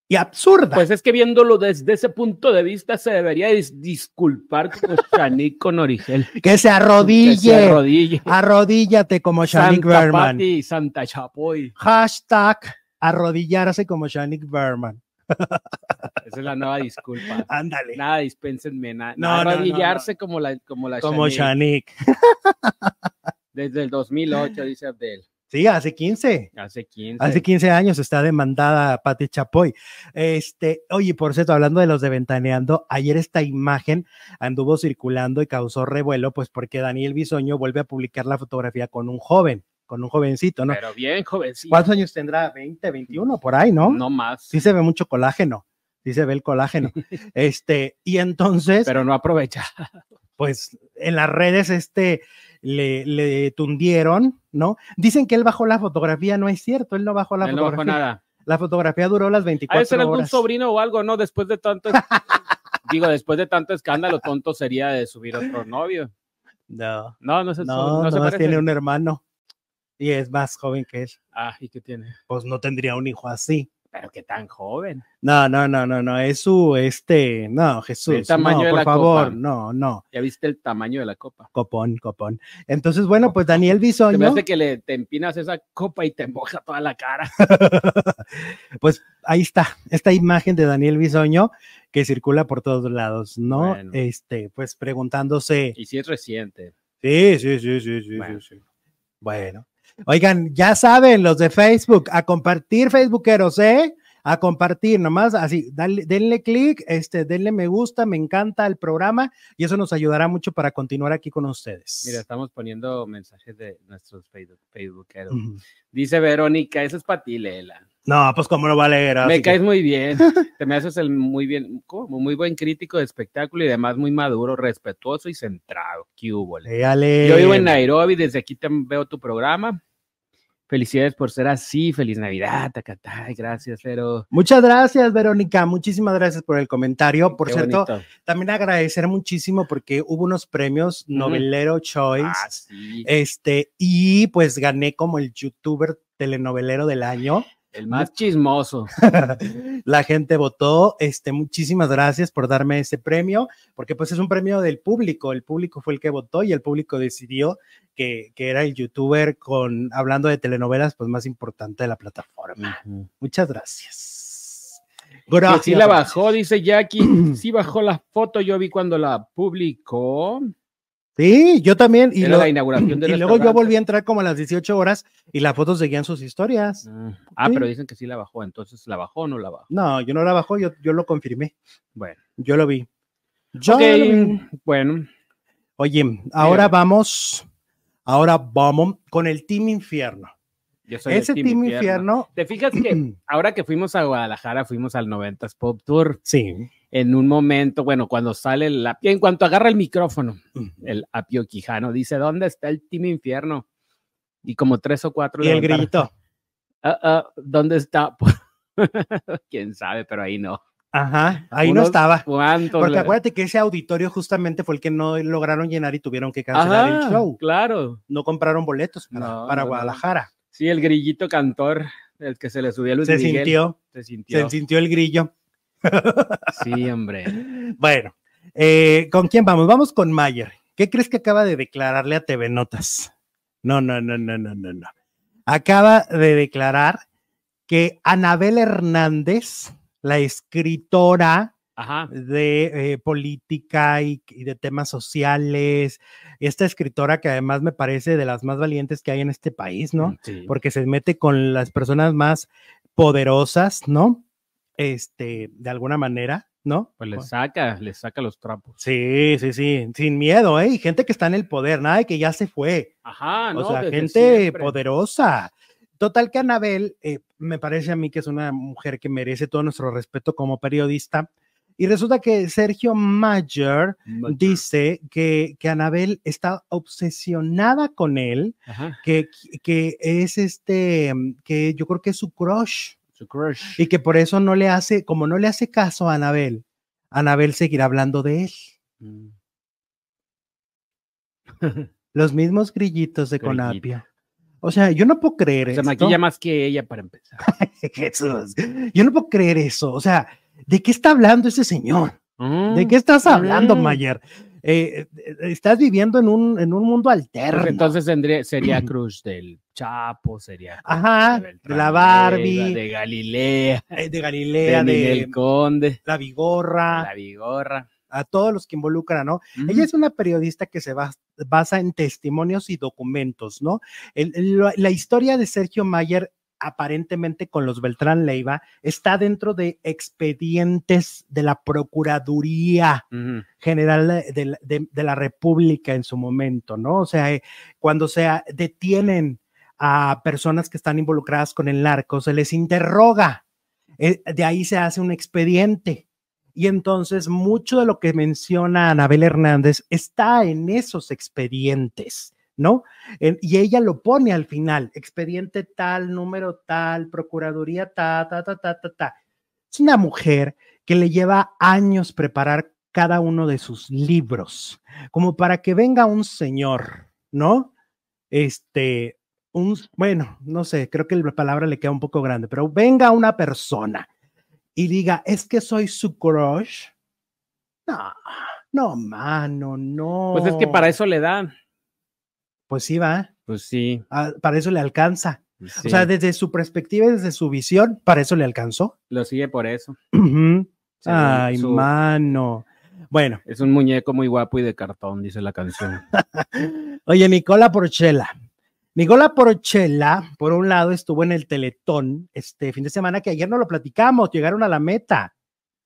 Y absurda. Pues es que viéndolo desde ese punto de vista se debería dis- disculpar como Shanique con Origel. que se arrodille. Que se arrodille. Arrodíllate como Shanik Santa Berman. Pati Santa Chapoy. Hashtag arrodillarse como Shanik Berman. Esa es la nueva disculpa. Ándale. Nada, dispénsenme, nada. No, no, no, arrodillarse como la como la Como Shanique. Desde el 2008, dice Abdel. Sí, hace 15. Hace 15. Hace 15 años está demandada Pati Chapoy. Este, oye, por cierto, hablando de los de Ventaneando, ayer esta imagen anduvo circulando y causó revuelo, pues porque Daniel Bisoño vuelve a publicar la fotografía con un joven, con un jovencito, ¿no? Pero bien, jovencito. ¿Cuántos años tendrá? 20, 21, por ahí, ¿no? No más. Sí se ve mucho colágeno, sí se ve el colágeno. este, y entonces, Pero no aprovecha. pues en las redes, este, le, le tundieron, ¿no? Dicen que él bajó la fotografía, no es cierto, él no bajó la Él no bajó fotografía. nada. La fotografía duró las Ha de 24 ser algún horas. sobrino o algo, ¿no? Después de tanto. digo, después de tanto escándalo, tonto sería de subir otro novio. No, No, no se no, no se nomás parece. tiene un hermano y es más joven que él. Ah, ¿y qué tiene? Pues no tendría un hijo así. Pero qué tan joven. No, no, no, no, no, es su, este, no, Jesús, tamaño no, de por la favor, copa. no, no, Ya viste el tamaño de la copa. copón, copón. Entonces, bueno, pues Daniel me Bisoño, hace que le te empinas esa copa y te moja toda la cara. pues ahí está, esta imagen de Daniel Bisoño que circula por todos lados, ¿no? Bueno. Este, pues preguntándose, Y si es reciente. sí, sí, sí, sí, sí, Bueno. sí, sí. Bueno, oigan, ya saben, los de Facebook, a compartir, Facebookeros, ¿eh? A compartir, nomás así, dale- denle clic, este, denle me gusta, me encanta el programa y eso nos ayudará mucho para continuar aquí con ustedes. Mira, estamos poniendo mensajes de nuestros Facebook, Facebookeros. Dice Verónica, eso es para ti, Lela. No, pues cómo no va a leer. Me que- caes muy bien. Te me haces el muy bien, como muy buen crítico de espectáculo y además muy maduro, respetuoso y centrado. ¿Qué hubo. Yo vivo en Nairobi, desde aquí te veo tu programa. Felicidades por ser así, feliz Navidad, tacatay, gracias, Vero. Muchas gracias, Verónica. Muchísimas gracias por el comentario. Por Qué cierto, bonito. también agradecer muchísimo porque hubo unos premios Novelero Choice. Ah, sí, Este, y pues gané como el youtuber telenovelero del año. El más chismoso. La gente votó. Este, muchísimas gracias por darme ese premio, porque pues es un premio del público. El público fue el que votó y el público decidió que, que era el youtuber con hablando de telenovelas, pues más importante de la plataforma. Muchas gracias. Que Gracias. sí la bajó, dice Jackie. Sí bajó la foto, yo vi cuando la publicó. Sí, yo también. Y, lo- la inauguración y luego yo volví a entrar como a las 18 horas y la foto seguía en sus historias. Ah, Ah, Sí. pero dicen que sí la bajó, entonces ¿la bajó o no la bajó? No, yo no la bajó, yo, yo lo confirmé. Bueno. Yo lo vi. Yo lo vi. bueno, Oye, ahora vamos, ahora vamos con el Team Infierno. yo soy Ese Team, Infierno, ¿Te fijas que ahora que fuimos a Guadalajara, fuimos al 90s Pop Tour? sí. En un momento, bueno, cuando sale el apio, en cuanto agarra el micrófono, el apio Quijano dice, ¿dónde está el Team Infierno? Y como tres o cuatro Y el grillito. Ah, ah, ¿Dónde está? Quién sabe, pero ahí no. Ajá, ahí no estaba. Porque le- acuérdate que ese auditorio justamente fue el que no lograron llenar y tuvieron que cancelar el show. Claro. No compraron boletos para, No, para no. Guadalajara. Sí, el grillito cantor, el que se le subió a Luis Se Miguel. sintió, Se sintió. se sintió el grillo. Sí, hombre. Bueno, eh, ¿con quién vamos? Vamos con Mayer. ¿Qué crees que acaba de declararle a TV Notas? No, no, no, no, no, no, no. Acaba de declarar que Anabel Hernández, la escritora Ajá. de eh, política y, y de temas sociales, esta escritora que además me parece de las más valientes que hay en este país, ¿no? Sí. Porque se mete con las personas más poderosas, ¿no? Este, de alguna manera, ¿no? Pues le saca, le saca los trapos. Sí, sí, sí, sin miedo, ¿eh? Y gente que está en el poder, nada de que ya se fue. Ajá, o ¿no? sea, Desde gente siempre. poderosa. Total que Anabel, eh, me parece a mí que es una mujer que merece todo nuestro respeto como periodista. Y resulta que Sergio Mayer dice que, que Anabel está obsesionada con él, Ajá. que, que es este, que yo creo que es su crush Su crush. y que por eso no le hace, como no le hace caso a Anabel, Anabel seguirá hablando de él. Mm. Los mismos grillitos de Grillito. Conapio. O sea, yo no puedo creer Se esto. maquilla más que ella para empezar. Jesús, yo no puedo creer eso. O sea, ¿de qué está hablando ese señor? ¿De Mm, qué estás hablando, Mm. Mayer? Eh, eh, estás viviendo en un, en un mundo alterno. pues entonces tendría, sería Cruz del Chapo, sería Ajá, de de la Barbie, de Galilea, eh, de de Galilea, de, Miguel Conde, la Vigorra, la Vigorra. a todos los que involucran, ¿no? Ella es una periodista que se bas- basa en testimonios y documentos, ¿no? El- el- la, la historia de Sergio Mayer, aparentemente con los Beltrán Leiva, está dentro de expedientes de la Procuraduría. General de, de la- de- de la República en su momento, ¿no? O sea, eh, cuando se ah, detienen a personas que están involucradas con el narco, se les interroga. Eh, de ahí se hace un expediente. Y entonces mucho de lo que menciona Anabel Hernández está en esos expedientes, ¿no? Y ella lo pone al final, expediente tal, número tal, procuraduría ta, ta, ta, ta, ta, ta. Es una mujer que le lleva años preparar cada uno de sus libros, como para que venga un señor, ¿no? Este, un, bueno, no sé, creo que la palabra le queda un poco grande, pero venga una persona y diga, es que soy su crush. No, no, mano, no. Pues es que para eso le dan. Pues sí, va, Pues sí. ah, para eso le alcanza. pues O sea, desde su perspectiva y desde su visión, para eso le alcanzó. lo sigue por eso. Sí, Ay, su- mano. Bueno, Es un muñeco muy guapo y de cartón, dice la canción. Oye, Nicola Porchela. Nicola Porchela, por un lado, estuvo en el Teletón este fin de semana, que ayer no lo platicamos, llegaron a la meta.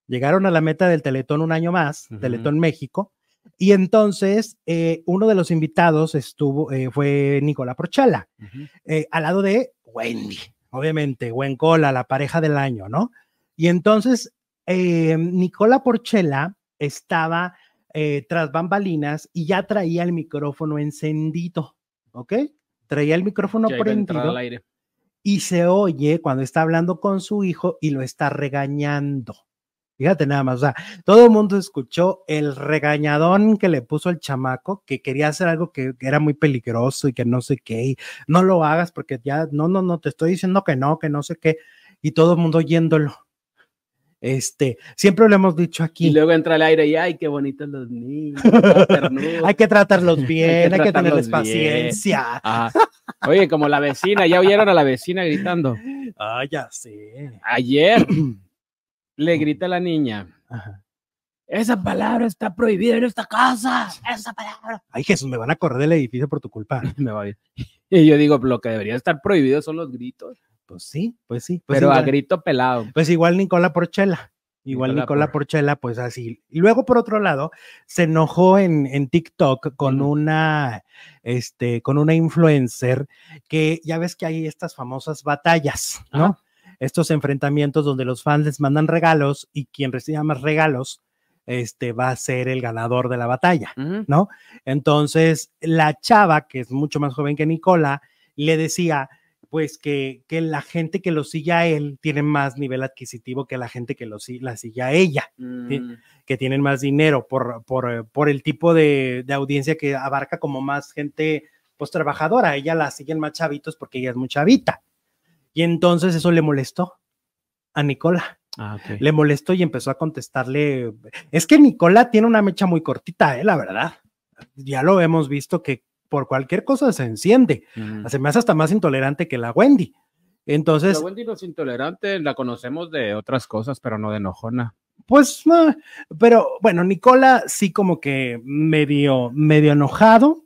Llegaron a la meta del Teletón un año más, Ujú. Teletón México. Y entonces, eh, uno de los invitados estuvo, eh, fue Nicola Porchela, Ujú. eh, al lado de Wendy, obviamente, Wencola, la pareja del año, ¿no? Y entonces, Nicola Porchela estaba tras bambalinas y ya traía el micrófono encendido, ¿ok? Traía el micrófono Ya prendido al aire. y se oye cuando está hablando con su hijo y lo está regañando. Fíjate nada más, o sea, todo el mundo escuchó el regañadón que le puso el chamaco, que quería hacer algo que, que era muy peligroso y que no sé qué, y no lo hagas porque ya, no, no, no, te estoy diciendo que no, que no sé qué, y todo el mundo oyéndolo. Este, siempre lo hemos dicho Y aquí, luego entra al aire y ay, qué bonitos los niños. qué ternura". hay que tratarlos bien, hay que, tenerles bien. paciencia. Ajá. Oye, como la vecina, ya oyeron a la vecina gritando. Ah, ya sé. Ayer le grita a la niña, Ajá. esa palabra está prohibida en esta casa, esa palabra. Ay, Jesús, me van a correr del edificio por tu culpa. Me va bien. Y yo digo, lo que debería estar prohibido son los gritos, Pues sí, pues sí. Pues pero a grito pelado. pues igual Nicola Porchela. Igual Nicola Nicola Por- Porchela, pues así. Y luego, por otro lado, se enojó en, en TikTok con una, este, con una influencer que ya ves que hay estas famosas batallas, ¿no? Estos enfrentamientos donde los fans les mandan regalos y quien reciba más regalos, este, va a ser el ganador de la batalla. ¿no? Entonces, la chava, que es mucho más joven que Nicola, le decía, pues, que, que la gente que lo sigue a él tiene más nivel adquisitivo que la gente que lo, la sigue a ella, Mm, que tienen más dinero por, por, por el tipo de, de audiencia que abarca como más gente, pues, trabajadora. Ella la siguen más chavitos porque ella es muy chavita. Y entonces eso le molestó a Nicola ah, le molestó y empezó a contestarle. Es que Nicola tiene una mecha muy cortita, ¿eh? la verdad. Ya lo hemos visto que por cualquier cosa se enciende. Mm. Se me hace hasta más intolerante que la Wendy. Entonces, La Wendy no es intolerante, la conocemos de otras cosas, pero no de enojona. pues, no, pero bueno, Nicola sí como que medio, medio enojado.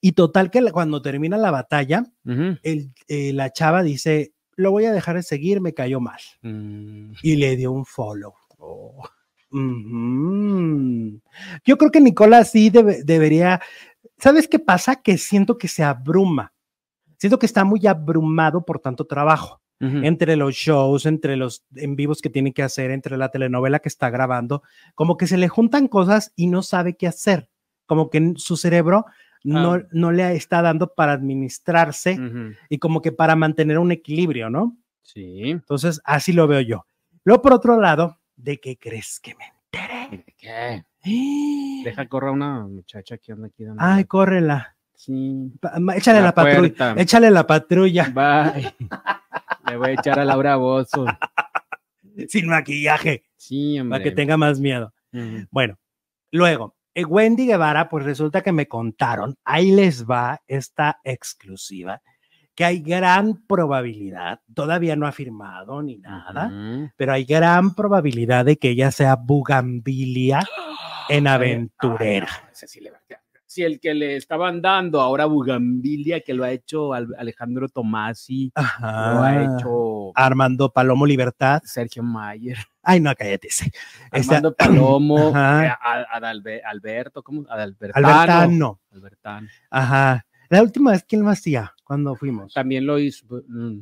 Y total que cuando termina la batalla, el- eh, la chava dice, lo voy a dejar de seguir, me cayó mal. Mm, y le dio un follow. Oh. Yo creo que Nicola sí debe- debería. ¿Sabes qué pasa? Que siento que se abruma. Siento que está muy abrumado por tanto trabajo. Entre los shows, entre los en vivos que tiene que hacer, entre la telenovela que está grabando, como que se le juntan cosas y no sabe qué hacer. Como que su cerebro no, Ah. no le está dando para administrarse y como que para mantener un equilibrio, ¿no? Sí. Entonces, así lo veo yo. Luego, por otro lado, ¿de qué crees que me enteré? ¿Qué? ¡Eh! Deja correr una muchacha que anda aquí dando. Ay, córrela. Sí. Échale la, La patrulla. Échale la patrulla. Bye. Le voy a echar a Laura Bozo. Sin maquillaje. Sí, hombre. Para que tenga más miedo. Bueno, luego, eh, Wendy Guevara, pues resulta que me contaron, ahí les va esta exclusiva, que hay gran probabilidad, todavía no ha firmado ni nada, pero hay gran probabilidad de que ella sea Bugambilia en Ay, aventurera. ay, no, sí le. Si el que le estaban dando ahora Bugambilia, que lo ha hecho Al- Alejandro Tomasi, lo ha hecho Armando Palomo Libertad. Sergio Mayer, Ay, no, cállate. Esta- Armando Palomo, eh, a- Alberto, ¿cómo? Adalbertano. Albertano. Albertano. Ajá. La última vez, ¿quién lo hacía? Cuando fuimos. También lo hizo, mm,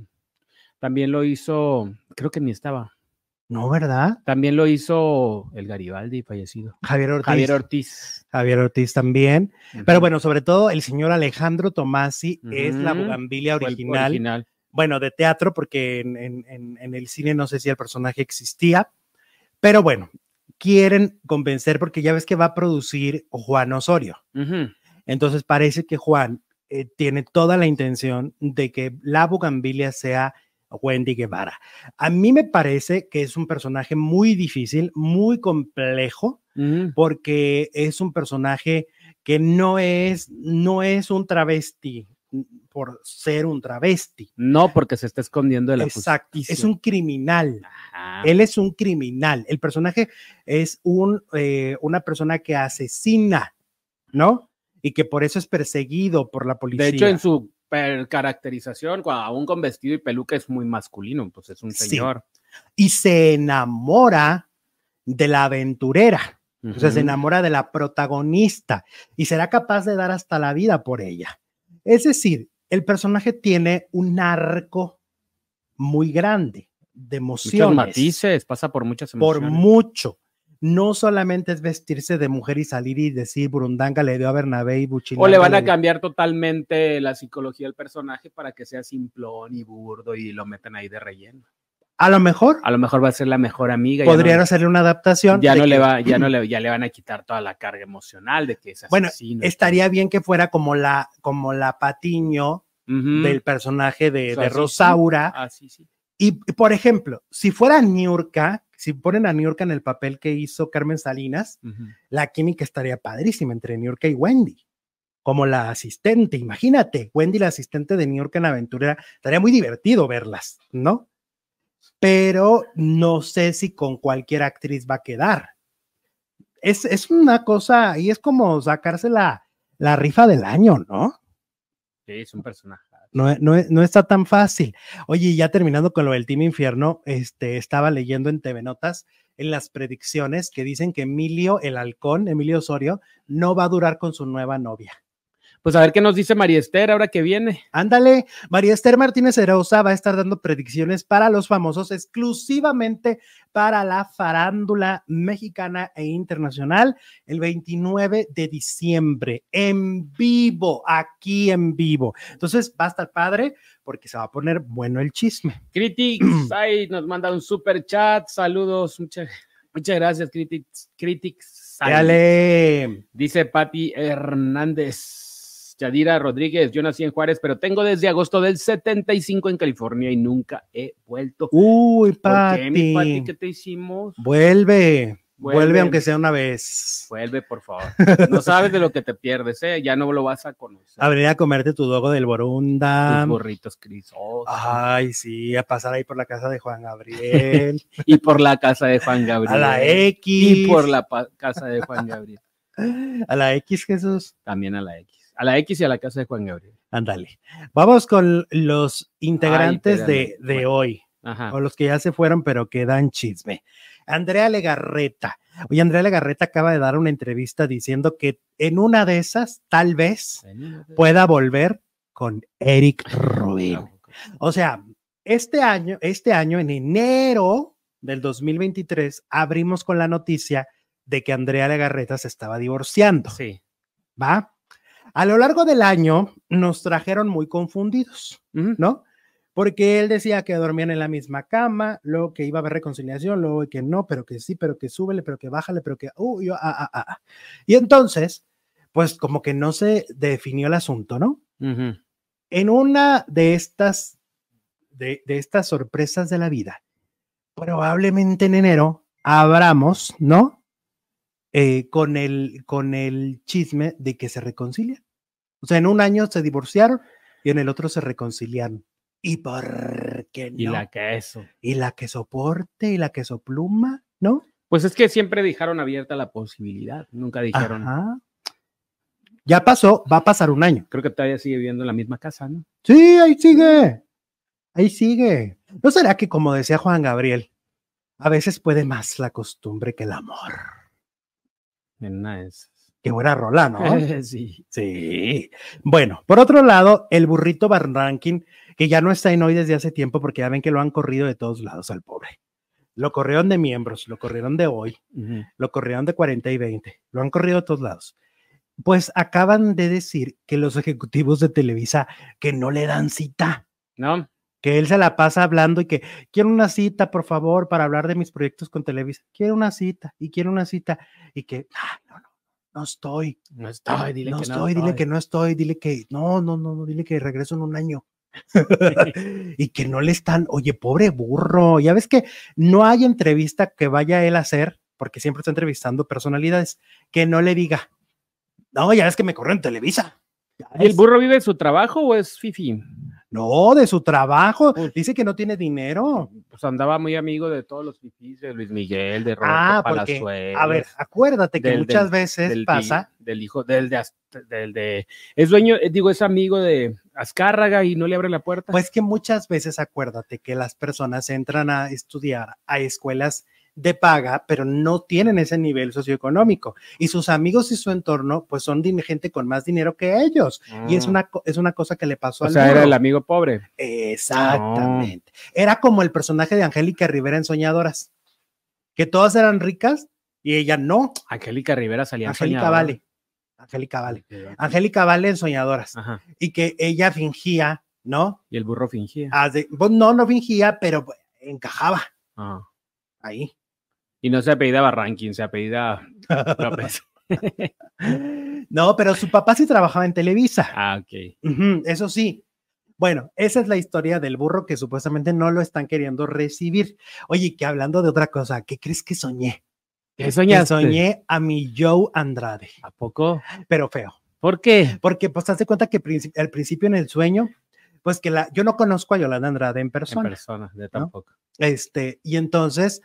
también lo hizo, creo que ni estaba. No, ¿verdad? También lo hizo el Garibaldi, fallecido. Javier Ortiz. Javier Ortiz. Javier Ortiz también. Pero bueno, sobre todo el señor Alejandro Tomasi es la bugambilia original, original. bueno, de teatro, porque en, en- en- el cine no sé si el personaje existía, pero bueno, quieren convencer porque ya ves que va a producir Juan Osorio. Entonces parece que Juan eh, tiene toda la intención de que la bugambilia sea Wendy Guevara. A mí me parece que es un personaje muy difícil, muy complejo, Ujú. porque es un personaje que no es, no es un travesti mm, por ser un travesti. No, porque se está escondiendo de la Exacto, justicia. es un criminal. Ajá. Él es un criminal. El personaje es un, eh, una persona que asesina, ¿no? Y que por eso es perseguido por la policía. De hecho, en su per- caracterización, cua- aún con vestido y peluca, es muy masculino, pues es un Sí. señor. Y se enamora de la aventurera. O sea, se enamora de la protagonista y será capaz de dar hasta la vida por ella. Es decir, el personaje tiene un arco muy grande de Muchos emociones. matices, pasa por muchas por emociones. mucho. No solamente es vestirse de mujer y salir y decir Burundanga le dio a Bernabé y Buchilanga. O le van a dio-". cambiar totalmente la psicología del personaje para que sea simplón y burdo y lo metan ahí de relleno. A lo mejor A lo mejor va a ser la mejor amiga. podrían no- hacerle una adaptación. ya no le va, ya no le, ya le van a quitar toda la carga emocional de que es Bueno, asesino y Estaría bien que fuera como la, como la Patiño del personaje de, O sea, de sí, sí. Rosaura. Ah, sí, sí. Y, por ejemplo, si fuera Niurka, si ponen a Niurka en el papel que hizo Carmen Salinas, la química estaría padrísima entre Niurka y Wendy, como la asistente. Imagínate, Wendy, la asistente de Niurka en Aventurera, estaría muy divertido verlas, ¿no? Pero no sé si con cualquier actriz va a quedar. Es, es una cosa, y es como sacarse la, la rifa del año, ¿no? Sí, es un personaje. No, no, no está tan fácil. Oye, ya terminando con lo del Team Infierno, este, estaba leyendo en TV Notas en las predicciones que dicen que Emilio el halcón, Emilio Osorio, no va a durar con su nueva novia. Pues a ver qué nos dice María Esther ahora que viene. Ándale, María Esther Martínez Herosa va a estar dando predicciones para los famosos exclusivamente para la farándula mexicana e internacional el 29 de diciembre en vivo, aquí en vivo. Entonces va a estar padre porque se va a poner bueno el chisme. Critics, ahí nos manda un super chat. Saludos, muchas, muchas gracias, Critics. Critics. Dale. Dice Patti Hernández. Yadira Rodríguez, yo nací en Juárez, pero tengo desde agosto del 75 en California y nunca he vuelto. Uy, ¿Por qué, mi Pati? ¿Qué te hicimos? Vuelve, vuelve, Vuelve. aunque sea una vez. Vuelve, por favor. No sabes de lo que te pierdes, ¿eh? Ya no lo vas a conocer. A venir a comerte tu dogo del Borunda. Tus burritos crisosos. Ay, sí, a pasar ahí por la casa de Juan Gabriel, Y por la casa de Juan Gabriel. a la X. Y por la casa de Juan Gabriel. A la X, Jesús. También a la X. A la X y a la casa de Juan Gabriel. Ándale. Vamos con los integrantes de, de Bueno. hoy, Ajá. o los que ya se fueron, pero que dan chisme. Andrea Legarreta. Oye, Andrea Legarreta acaba de dar una entrevista diciendo que en una de esas, tal vez, pueda volver con Eric Rubin. O sea, este año, este año, en enero del 2023, abrimos con la noticia de que Andrea Legarreta se estaba divorciando, Sí. ¿va? A lo largo del año nos trajeron muy confundidos. ¿no? Porque él decía que dormían en la misma cama, luego que iba a haber reconciliación, luego que no, pero que sí, pero que súbele, pero que bájale, pero que, uh, yo, ah, ah, ah. Y entonces, pues como que no se definió el asunto, ¿no? En una de estas, de, de estas sorpresas de la vida, probablemente en enero abramos, ¿no? Eh, con, el, con el chisme de que se reconcilian. O sea, en un año se divorciaron y en el otro se reconciliaron. ¿Y por qué no? Y la queso. y la que soporte y la que sopluma, ¿no? Pues es que siempre dejaron abierta la posibilidad. Nunca dijeron. Ajá. Ya pasó, va a pasar un año. Creo que todavía sigue viviendo en la misma casa, ¿no? Sí, ahí sigue. Ahí sigue. ¿No será que, como decía Juan Gabriel, a veces puede más la costumbre que el amor? En una de esas. Qué buena rola, ¿no? sí. Sí. Bueno, por otro lado, el burrito Van que ya no está en hoy desde hace tiempo porque ya ven que lo han corrido de todos lados al pobre. Lo corrieron de miembros, lo corrieron de hoy, lo corrieron de 40 y 20, lo han corrido de todos lados. Pues acaban de decir que los ejecutivos de Televisa que no le dan cita, ¿No? Que él se la pasa hablando y que quiero una cita, por favor, para hablar de mis proyectos con Televisa. Quiero una cita y quiero una cita y que, "Ah, no, no, no estoy. No estoy, dile no que estoy, dile que no estoy, dile que no, no, no, no, dile que regreso en un año. y que no le están, oye, pobre burro, ya ves que no hay entrevista que vaya él a hacer, porque siempre está entrevistando personalidades, que no le diga, no, ya ves que me corrió en Televisa. Ya ¿Y el burro vive su trabajo o es fifi? No, de su trabajo, Pues- dice que no tiene dinero. Pues andaba muy amigo de todos los fifis, de Luis Miguel, de Roberto Ah, porque, Palazuelos. a ver, acuérdate que del- muchas del- veces del, pasa, del hijo, del de, del de, es dueño, eh, digo, es amigo de Azcárraga y no le abre la puerta. pues que muchas veces acuérdate que las personas entran a estudiar a escuelas de paga, pero no tienen ese nivel socioeconómico. Y sus amigos y su entorno, pues son gente con más dinero que ellos. Y es Ah. una, es una cosa que le pasó o al sea, era el amigo pobre. Exactamente. Era como el personaje de Angélica Rivera en Soñadoras, que todas eran ricas y ella no. Angélica Rivera salía Angélica Soñadora. Vale. Angélica Vale. Angélica Vale en Soñadoras. Ajá. Y que ella fingía, ¿no? Y el burro fingía. De- pues, no, no fingía, pero pues, encajaba Ah. ahí. Y no se apellidaba Rankin, se apellidaba López. No, pero su papá sí trabajaba en Televisa. ah, ok. Eso sí. Bueno, esa es la historia del burro que supuestamente no lo están queriendo recibir. Oye, que hablando de otra cosa, ¿qué crees que soñé? ¿Qué Que soñaste? soñé a mi Joe Andrade, ¿A poco? pero feo. ¿Por qué? Porque pues te das cuenta que al principio en el sueño, pues que la, yo no conozco a Yolanda Andrade en En persona. persona, de tampoco. Este, y entonces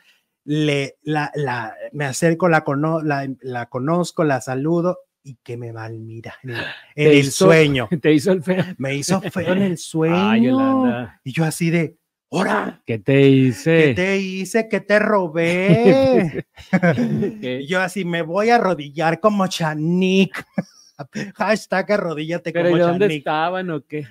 le, la, la, me acerco, la, cono, la, la conozco, la saludo y que me malmira en en el hizo- sueño. Te hizo el feo. Me hizo feo en el sueño. Ay. Y yo así de, ¡hora! ¿Qué te hice? ¿Qué te hice? ¿Qué te robé? ¿Qué? y yo así me voy a arrodillar como Chanik. Hashtag arrodíllate ¿Pero y como dónde Chanik. estaban o qué?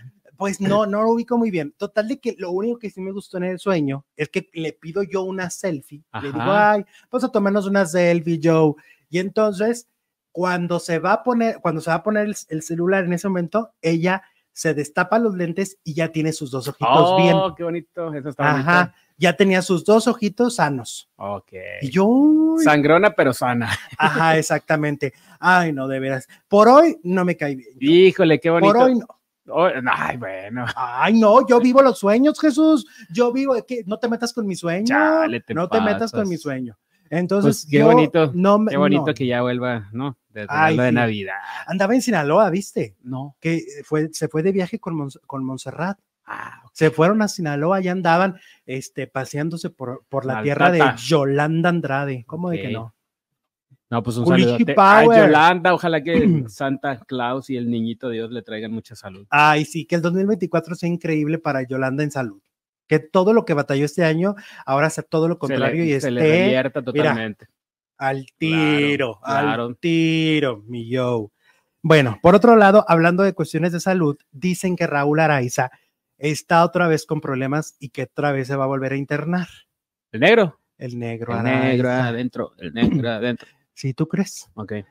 Pues no, no lo ubico muy bien. Total de que lo único que sí me gustó en el sueño es que le pido yo una selfie. Le digo, Ajá. ay, vamos a tomarnos una selfie, Joe. Y entonces, cuando se va a poner, cuando se va a poner el, el celular en ese momento, ella se destapa los lentes y ya tiene sus dos ojitos Oh, bien. qué bonito. Eso está Ajá, ya tenía sus dos ojitos sanos. Ok. Y yo, uy, Sangrona, pero sana. ajá, exactamente. Ay, no, de veras. Por hoy no me caí bien. Híjole, qué bonito. Por hoy no. Oh, ay, bueno. Ay, no, yo vivo los sueños, Jesús. Yo vivo, que no te metas con mi sueño. Chale, te no te metas con mi sueño. Entonces, Pues qué yo bonito, No, me- Qué bonito no. que ya vuelva, ¿no? Ay, de. Navidad. Andaba en Sinaloa, ¿viste? No. Que fue, se fue de viaje con, Mons- con Montserrat. Ah. Se fueron a Sinaloa y andaban este, paseándose por, por la tierra de. Yolanda Andrade. ¿Cómo de que no? No, pues un saludo a. Yolanda. Ojalá que Santa Claus y el niñito Dios le traigan mucha salud. Ay, sí, que el 2024 sea increíble para Yolanda en salud. Que todo lo que batalló este año, ahora sea todo lo contrario se le, y se le esté revierta totalmente. al tiro, claro. al tiro, mi yo. Bueno, por otro lado, hablando de cuestiones de salud, dicen que Raúl Araiza está otra vez con problemas y que otra vez se va a volver a internar. El negro. El negro El Araiza. negro adentro. El negro adentro. ¿Sí tú crees?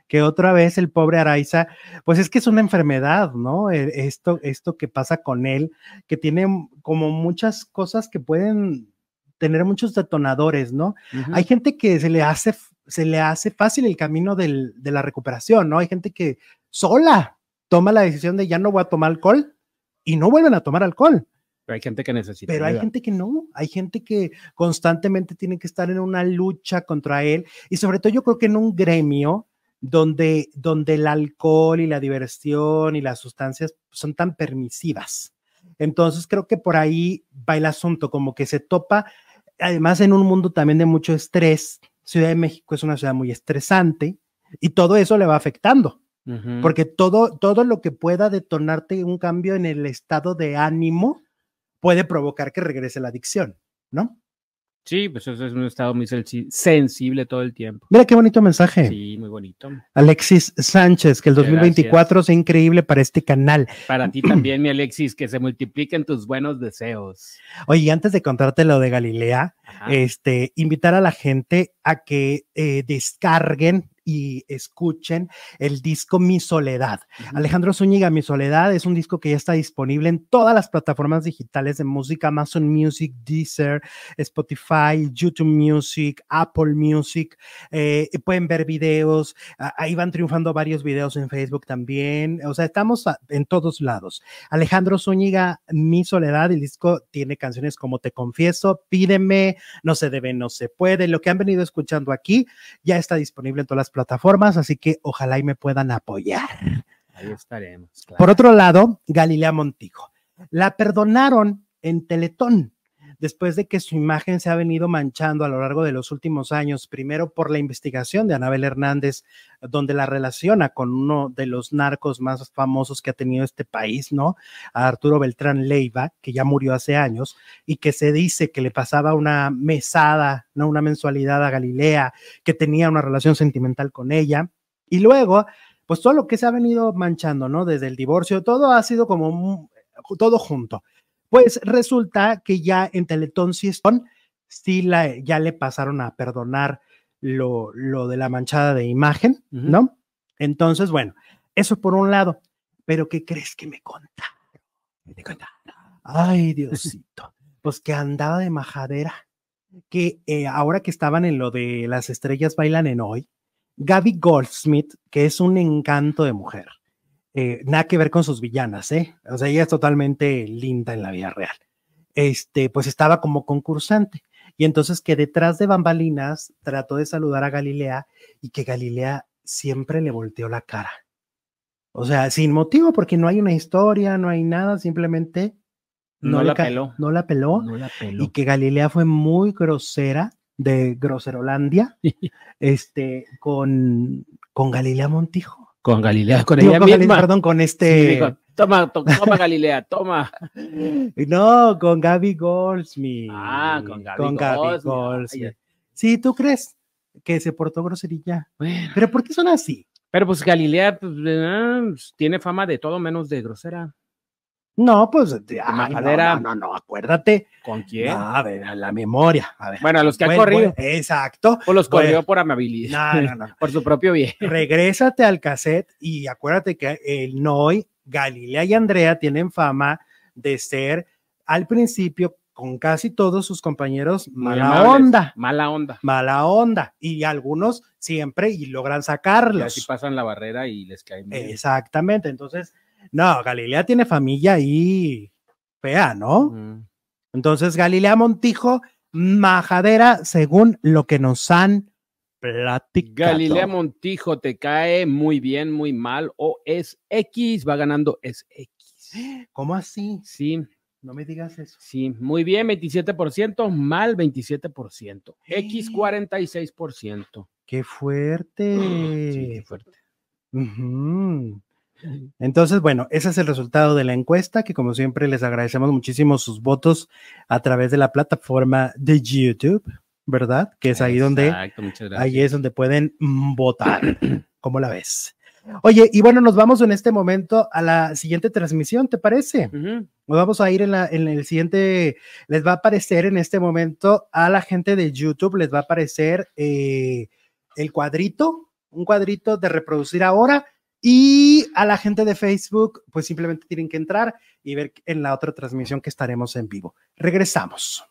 Que otra vez el pobre Araiza, pues es que es una enfermedad, ¿no? Eh, Esto, esto que pasa con él, que tiene como muchas cosas que pueden tener muchos detonadores, ¿no? Hay gente que se le hace, se le hace fácil el camino del- de la recuperación, ¿no? Hay gente que sola toma la decisión de ya no voy a tomar alcohol y no vuelven a tomar alcohol. Pero hay gente que necesita. Pero hay gente que no, hay gente que constantemente tiene que estar en una lucha contra él y sobre todo yo creo que en un gremio donde, donde el alcohol y la diversión y las sustancias son tan permisivas. Entonces creo que por ahí va el asunto, como que se topa, además en un mundo también de mucho estrés. Ciudad de México es una ciudad muy estresante y todo eso le va afectando. Porque todo, todo lo que pueda detonarte un cambio en el estado de ánimo puede provocar que regrese la adicción, ¿no? Sí, pues eso es un estado muy sensible todo el tiempo. Mira qué bonito mensaje. Sí, muy bonito. Alexis Sánchez, que el 2024 sea increíble para este canal. Para ti también, mi Alexis, que se multipliquen tus buenos deseos. Oye, antes de contarte lo de Galilea, este, invitar a la gente a que eh, descarguen y escuchen el disco Mi Soledad. Alejandro Zúñiga, Mi Soledad es un disco que ya está disponible en todas las plataformas digitales de música, Amazon Music, Deezer, Spotify, YouTube Music, Apple Music. Eh, pueden ver videos, ahí van triunfando varios videos en Facebook también. O sea, estamos en todos lados. Alejandro Zúñiga, Mi Soledad, el disco tiene canciones como Te Confieso, Pídeme, No se debe, no se puede. Lo que han venido escuchando aquí ya está disponible en todas las plataformas, así que ojalá y me puedan apoyar. Ahí estaremos. Por otro lado, Galilea Montijo. La perdonaron en Teletón después de que su imagen se ha venido manchando a lo largo de los últimos años, primero por la investigación de Anabel Hernández, donde la relaciona con uno de los narcos más famosos que ha tenido este país, ¿no? A Arturo Beltrán Leiva, que ya murió hace años, y que se dice que le pasaba una mesada, ¿no? Una mensualidad a Galilea, que tenía una relación sentimental con ella. Y luego, pues todo lo que se ha venido manchando, ¿no? Desde el divorcio, todo ha sido como todo junto. Pues resulta que ya en Teletón sí, sí la, ya le pasaron a perdonar lo, lo de la manchada de imagen, ¿no? Entonces, bueno, eso por un lado. Pero ¿qué crees que me contaron? Me Ay, Diosito. pues que andaba de majadera. Que eh, ahora que estaban en lo de las estrellas bailan en hoy, Gaby Goldsmith, que es un encanto de mujer, eh, nada que ver con sus villanas, ¿eh? O sea, ella es totalmente linda en la vida real. Este, pues estaba como concursante. Y entonces que detrás de bambalinas trató de saludar a Galilea y que Galilea siempre le volteó la cara. O sea, sin motivo, porque no hay una historia, no hay nada, simplemente no, la, peló. no la peló. No la peló. Y que Galilea fue muy grosera, de Groserolandia, este, con, con Galilea Montijo. Con Galilea, con ella misma. perdón, con este. toma, toma Galilea, toma. No, con Gaby Goldsmith. Ah, con Gaby, Goldsmith. Sí, ¿tú crees que se portó groserilla? Pero ¿por qué son así? Pero pues Galilea pues, pues, tiene fama de todo menos de grosera. No, pues, ay, no, no, no, acuérdate. ¿Con quién? a ver, la memoria. A ver. Bueno, a los que han corrido. exacto. O los corrió por amabilidad. No, no, no. por su propio bien. Regrésate al cassette y acuérdate que el Noy, Galilea y Andrea tienen fama de ser al principio con casi todos sus compañeros mala onda. Mala onda. Mala onda. Y algunos siempre y logran sacarlos. Y así pasan la barrera y les caen bien. Exactamente. Entonces, no, Galilea tiene familia ahí fea, ¿no? Entonces, Galilea Montijo, majadera, según lo que nos han platicado. Galilea Montijo te cae muy bien, muy mal, o es X, va ganando es X. ¿Cómo así? Sí. No me digas eso. Sí, muy bien, 27%, mal 27%, X 46%. Qué fuerte. Sí, qué fuerte. Entonces, bueno, ese es el resultado de la encuesta, que como siempre les agradecemos muchísimo sus votos a través de la plataforma de YouTube, ¿verdad? Que es ahí donde ahí es donde pueden votar. ¿Cómo la ves? Oye, y bueno, nos vamos en este momento a la siguiente transmisión, ¿te parece? Nos vamos a ir en, la, en el siguiente, les va a aparecer en este momento a la gente de YouTube, les va a aparecer eh, el cuadrito, un cuadrito de reproducir ahora y a la gente de Facebook, pues simplemente tienen que entrar y ver en la otra transmisión que estaremos en vivo. Regresamos.